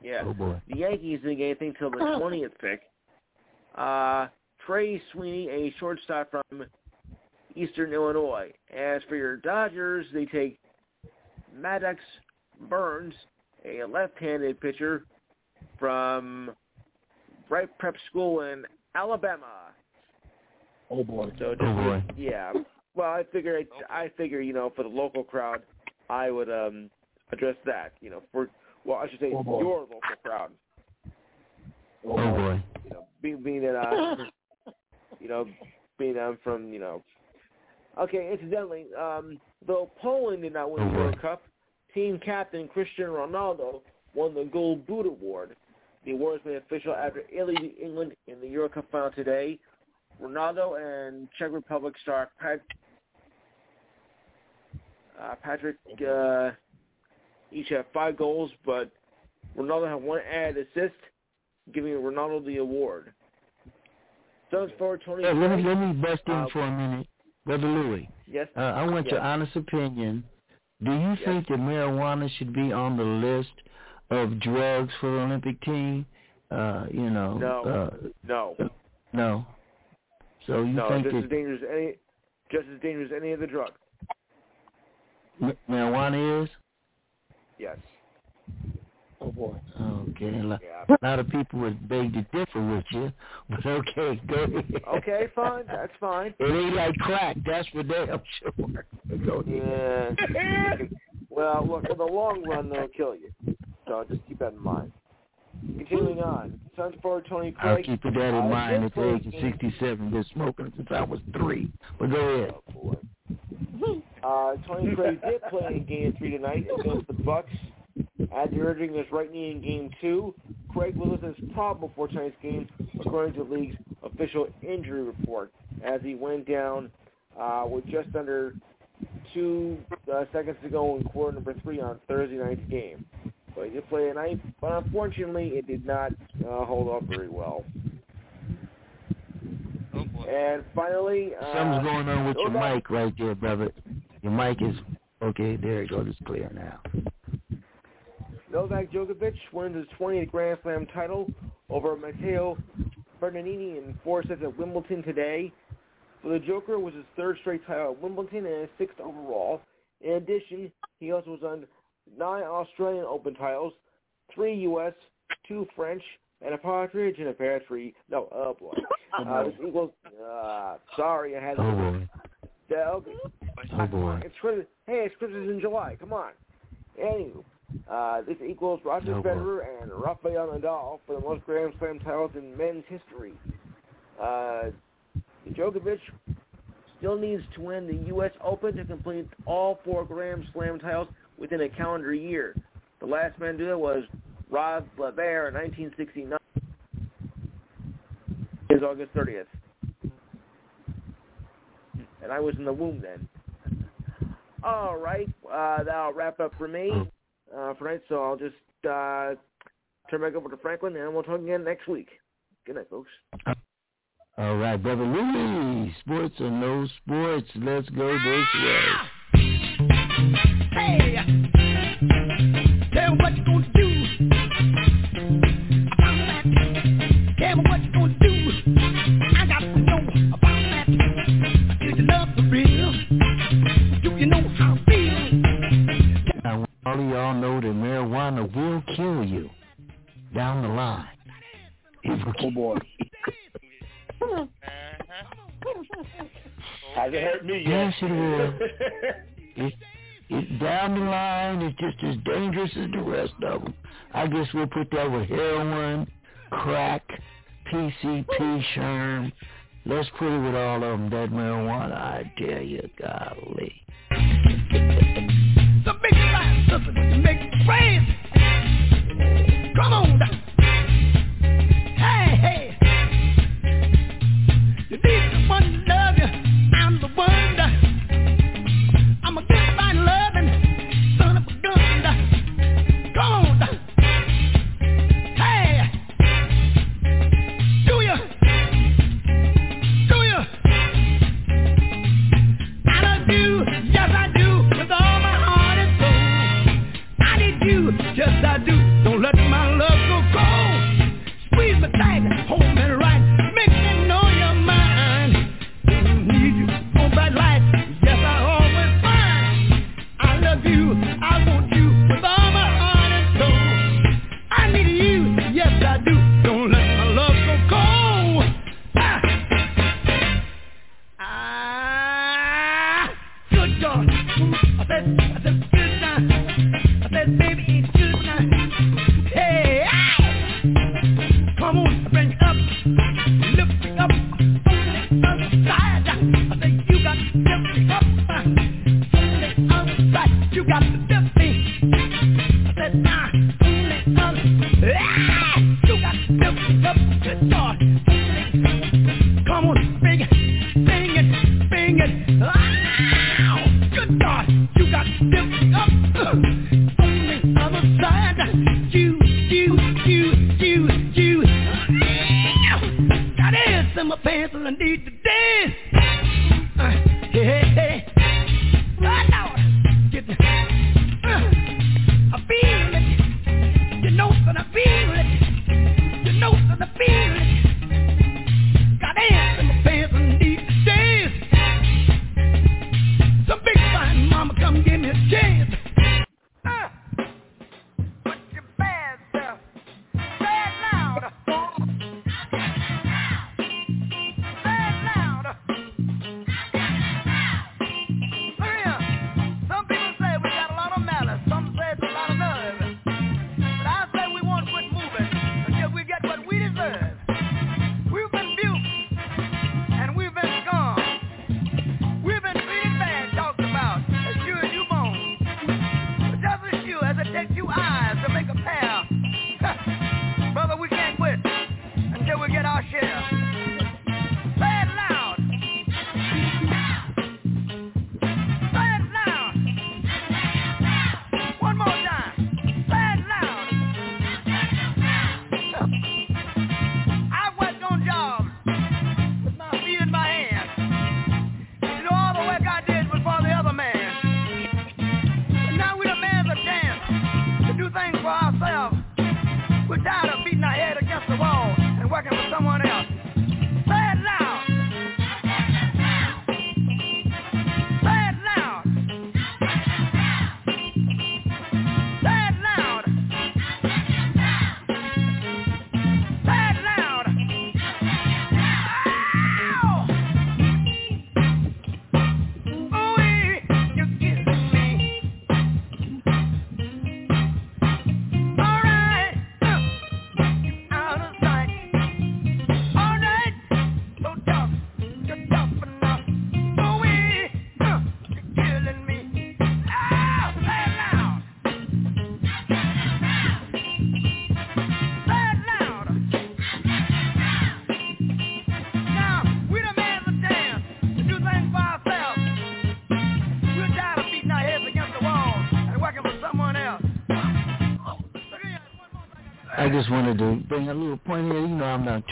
Yeah, Oh boy. the Yankees didn't get anything till the twentieth pick. Uh, Trey Sweeney, a shortstop from Eastern Illinois. As for your Dodgers, they take Maddux Burns, a left-handed pitcher from Wright Prep School in Alabama. Oh boy. So just Oh boy. yeah. Well, I figure I figure you know for the local crowd, I would um address that. You know for well I should say Oh, your local crowd. Oh boy. You know being being that uh you know being I'm from you know. Okay, incidentally, um, though Poland did not win the Oh, World. Cup, team captain Cristiano Ronaldo won the Gold Boot Award. The award was made official after Italy beat England in the Euro Cup final today. Ronaldo and Czech Republic star Pat, uh, Patrick uh, each have five goals, but Ronaldo had one added assist, giving Ronaldo the award. Suns forward Tony. Hey, let me let me bust in Uh, for a minute, brother Louis. Yes. Uh, I want your honest opinion. Do you Yes. think that marijuana should be on the list of drugs for the Olympic team? Uh, you know. No. Uh, No. no. So you no, think just as dangerous as any, just as dangerous as any other drug. ma- marijuana is? Yes. Oh boy. Okay. A lot, Yeah. a lot of people would beg to differ with you, but okay, go ahead. Okay, fine. That's fine. It ain't like crack, that's for damn sure. Go ahead. Yeah. well, look, in the long run, they'll kill you. So just keep that in mind. Continuing on, Suns forward Tony I'll Craig. keep that in uh, mind at the age of play- 67. Been smoking since I was three. But go ahead. Uh, Tony Craig did play in Game Three tonight against the Bucks. After urging his right knee in Game Two, Craig was with his problem before tonight's game, according to the league's official injury report, as he went down uh, with just under two uh, seconds to go in quarter number three on Thursday night's game. But he did play tonight, but unfortunately, it did not uh, hold up very well. And finally, uh, Something's going on with your Novak- mic right there, brother. Your mic is okay. There it goes. It's clear now. Novak Djokovic wins his 20th Grand Slam title over Matteo Berrettini in four sets at Wimbledon today. For the Joker, it was his third straight title at Wimbledon and his sixth overall. In addition, he also was on nine Australian Open titles, three U.S., two French, and a partridge in a pear tree. No, oh boy. Uh, this equals. Uh, sorry, I had. Oh boy. Yeah, okay. Oh boy. It's Christmas. Hey, it's Christmas in July. Come on. Anywho, uh, this equals Roger Oh, boy. Federer and Rafael Nadal for the most Grand Slam titles in men's history. Uh, Djokovic still needs to win the U.S. Open to complete all four Grand Slam titles within a calendar year. The last man to do that was Rod Laver in 1969. Is August 30th. And I was in the womb then. All right, uh, that'll wrap up for me uh, for tonight. So I'll just uh, turn back over to Franklin, and we'll talk again next week. Good night, folks. All right, brother Louis. Sports or no sports, let's go this way. Hey, tell me what you gonna do. About that. Tell me what you gonna do. I got to know about that. Do you love the real? Do you know how it feels? Now, all of y'all know that marijuana will kill you down the line. Oh boy. Hasn't hurt me yet. Yes, it will. it, down the line it's just as dangerous as the rest of them. I guess we'll put that with heroin, crack, PCP, sherm. Let's put it with all of them. That marijuana, I tell you, golly. The big something to make crazy. Come on.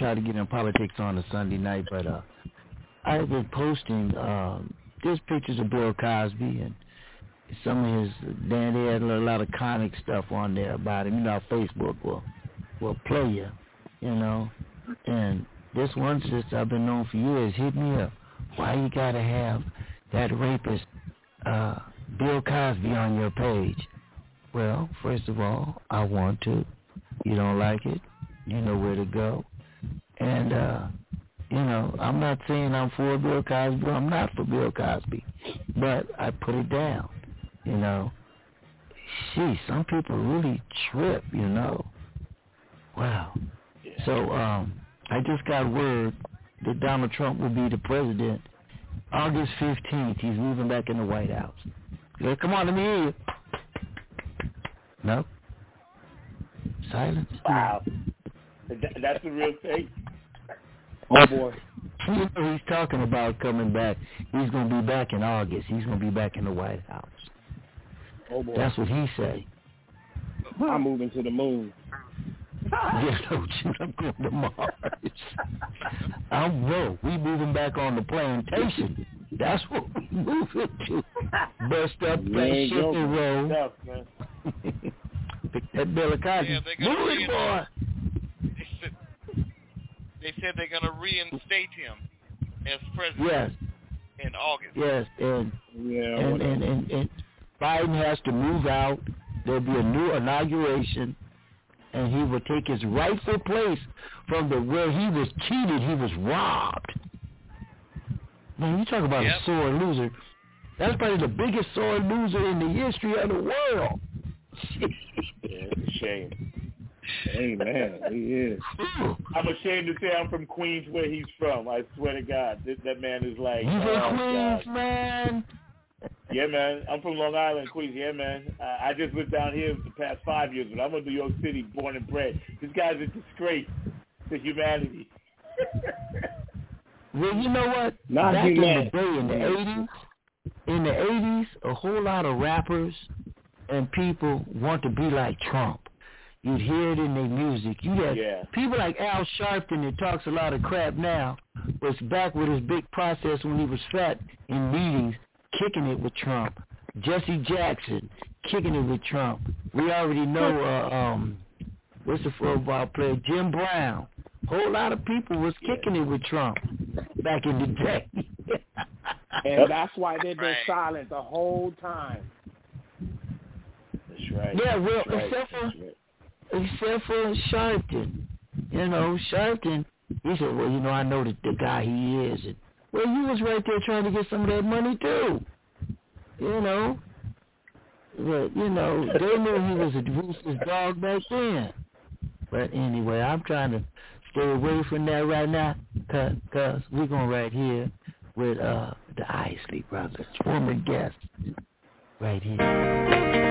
try to get in politics on a Sunday night, but uh, I've been posting um, just pictures of Bill Cosby and some of his. Then they had a lot of comic stuff on there about him. You know, Facebook will will play you, you know. And this one sister I've been known for years hit me up. Why you gotta have that rapist uh, Bill Cosby on your page? Well, first of all, I want to. You don't like it? You know where to go. And uh, you know, I'm not saying I'm for Bill Cosby. I'm not for Bill Cosby, but I put it down. You know, gee, some people really trip. You know, wow. So um, I just got word that Donald Trump will be the president August 15th. He's moving back in the White House. Yeah, come on, let me hear you. No. Silence. Wow. That's the real thing. Oh boy. You know he's talking about coming back. He's going to be back in August. He's going to be back in the White House. Oh boy. That's what he say. I'm moving to the moon. Yeah, no, shoot, I'm going to Mars. I'm no, we moving back on the plantation. That's what we moving to. Bust up that ain't shit joking. and roll. Pick that Bill Cosby. Yeah, they're gonna Move it, boy. They said, they said they're going to reinstate him as president Yes, in August. yes, and Yeah. and, and, and, and Biden has to move out. There'll be a new inauguration, and he will take his rightful place from the where he was cheated, he was robbed. Man, you talk about Yep. a sore loser. That's probably the biggest sore loser in the history of the world. Yeah, it's a shame. Amen. He is. I'm ashamed to say I'm from Queens, where he's from. I swear to God, that, that man is like. He's oh, Queens, God. man. Yeah, man. I'm from Long Island, Queens. Yeah, man. Uh, I just lived down here the past five years, but I'm in New York City, born and bred. This guy's a disgrace to humanity. Well, you know what? Not Back in the day, in the eighties, in the eighties, a whole lot of rappers and people want to be like Trump. You'd hear it in their music. You had Yeah. people like Al Sharpton that talks a lot of crap now was back with his big process when he was fat in meetings, kicking it with Trump. Jesse Jackson kicking it with Trump. We already know uh, um what's the football player Jim Brown. Whole lot of people was kicking it with Trump back in the day. And that's why they've been Right. silent the whole time. That's right. Yeah, well, That's right. except for That's right. Except for Sharpton. You know, Sharpton, he said, well, you know, I know the, the guy he is. And, well, you was right there trying to get some of that money, too. You know. But, you know, they knew he was a ruthless dog back then. But anyway, I'm trying to stay away from that right now because cause we're going right here with uh the Isley Brothers, former guest, right here.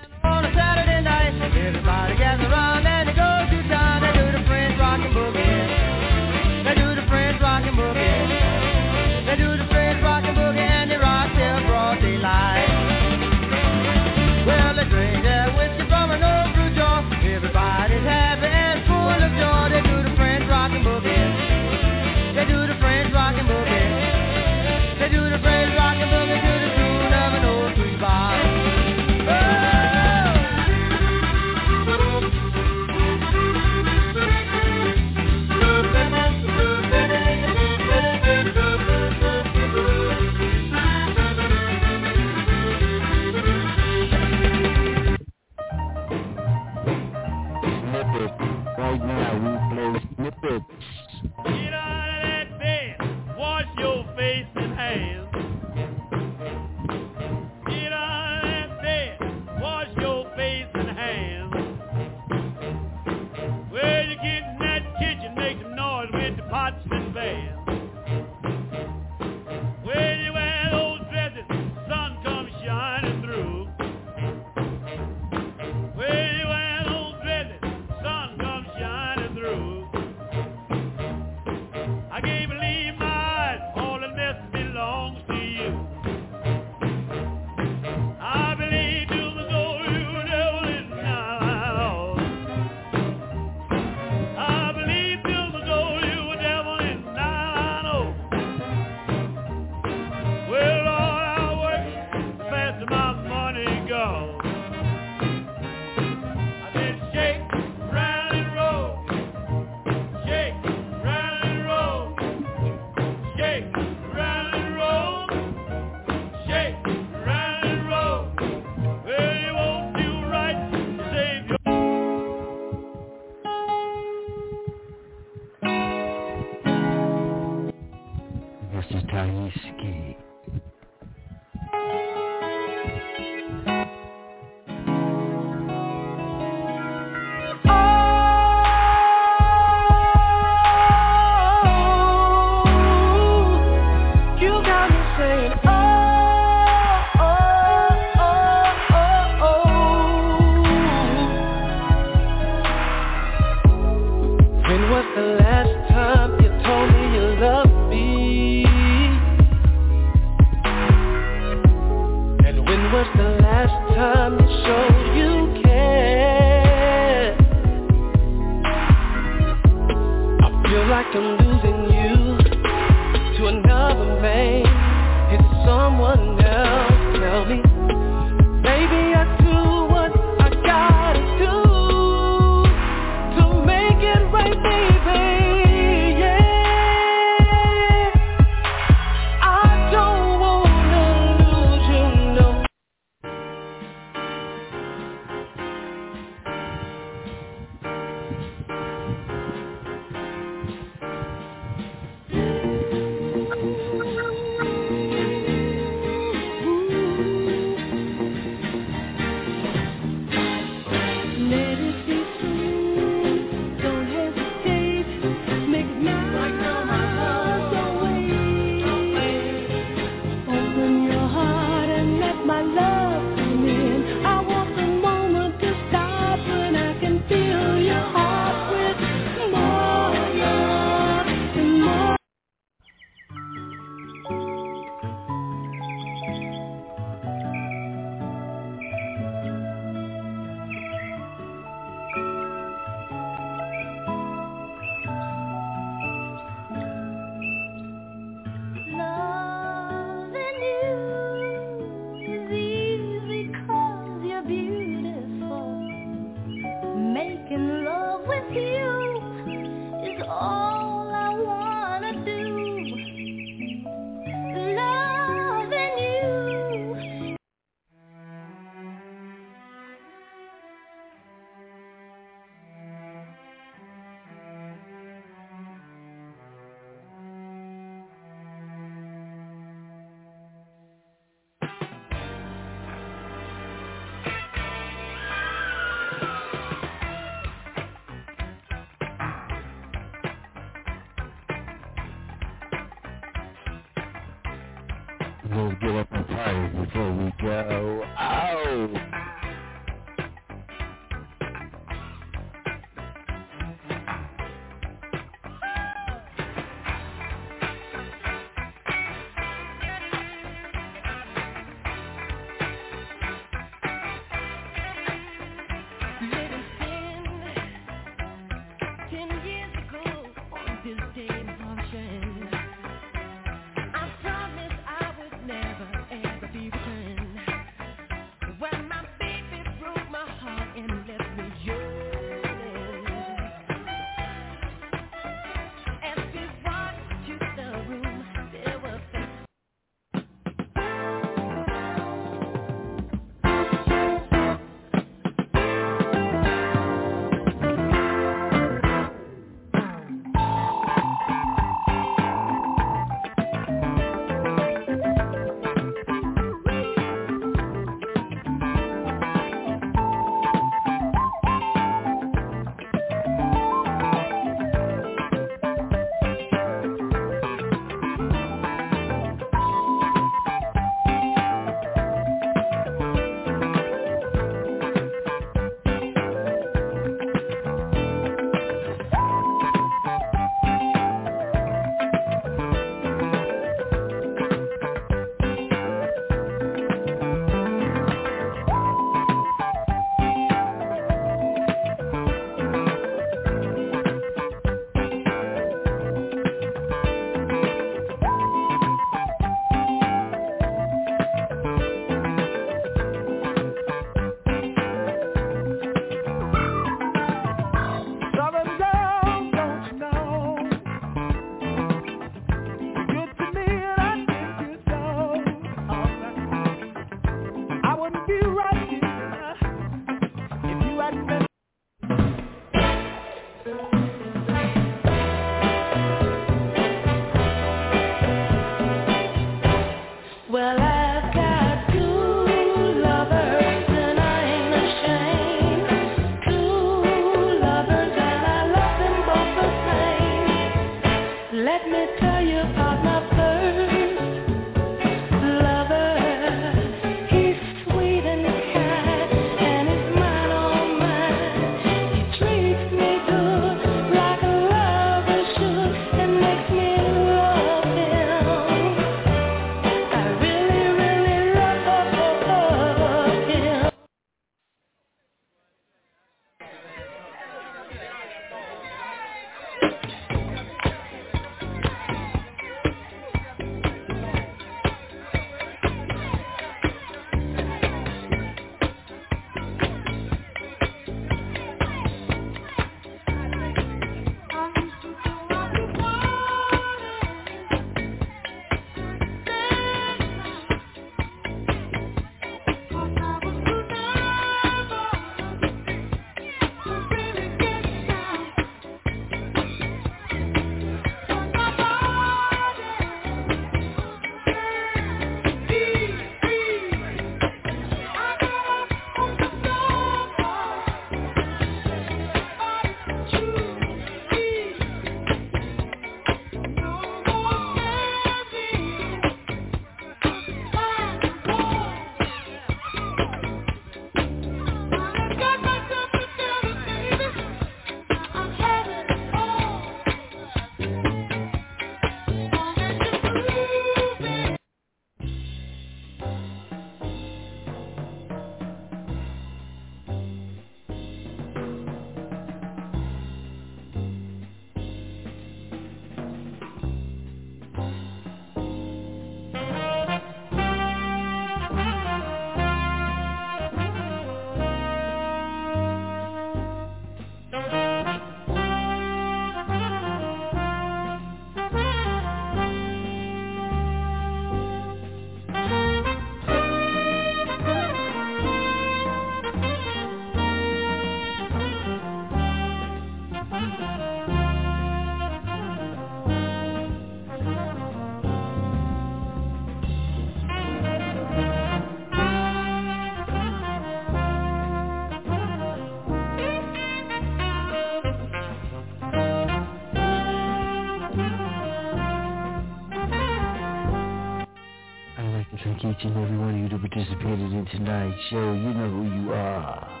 Show. You know who you are.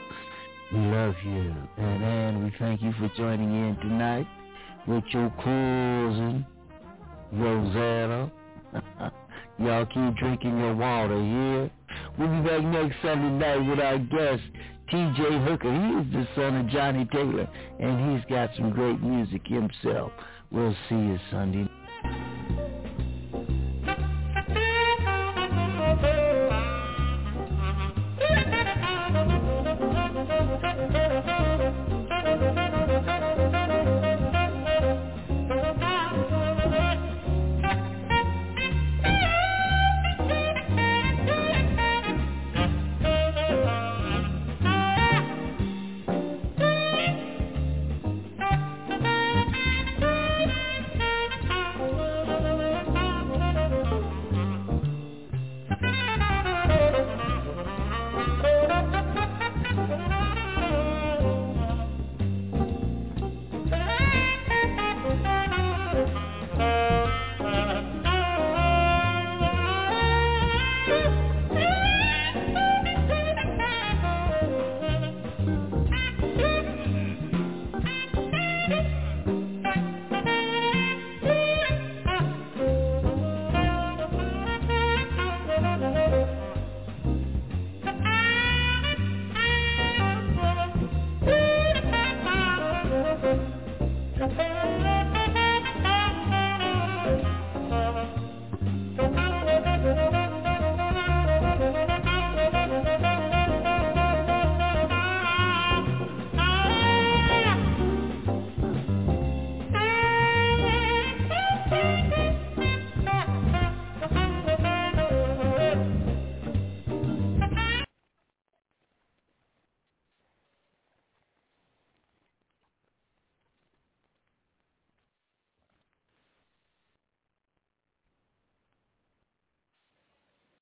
We love you. And, and we thank you for joining in tonight with your cousin, Rosanna. Y'all keep drinking your water here. We'll be back next Sunday night with our guest, T.J. Hooker. He is the son of Johnnie Taylor, and he's got some great music himself. We'll see you Sunday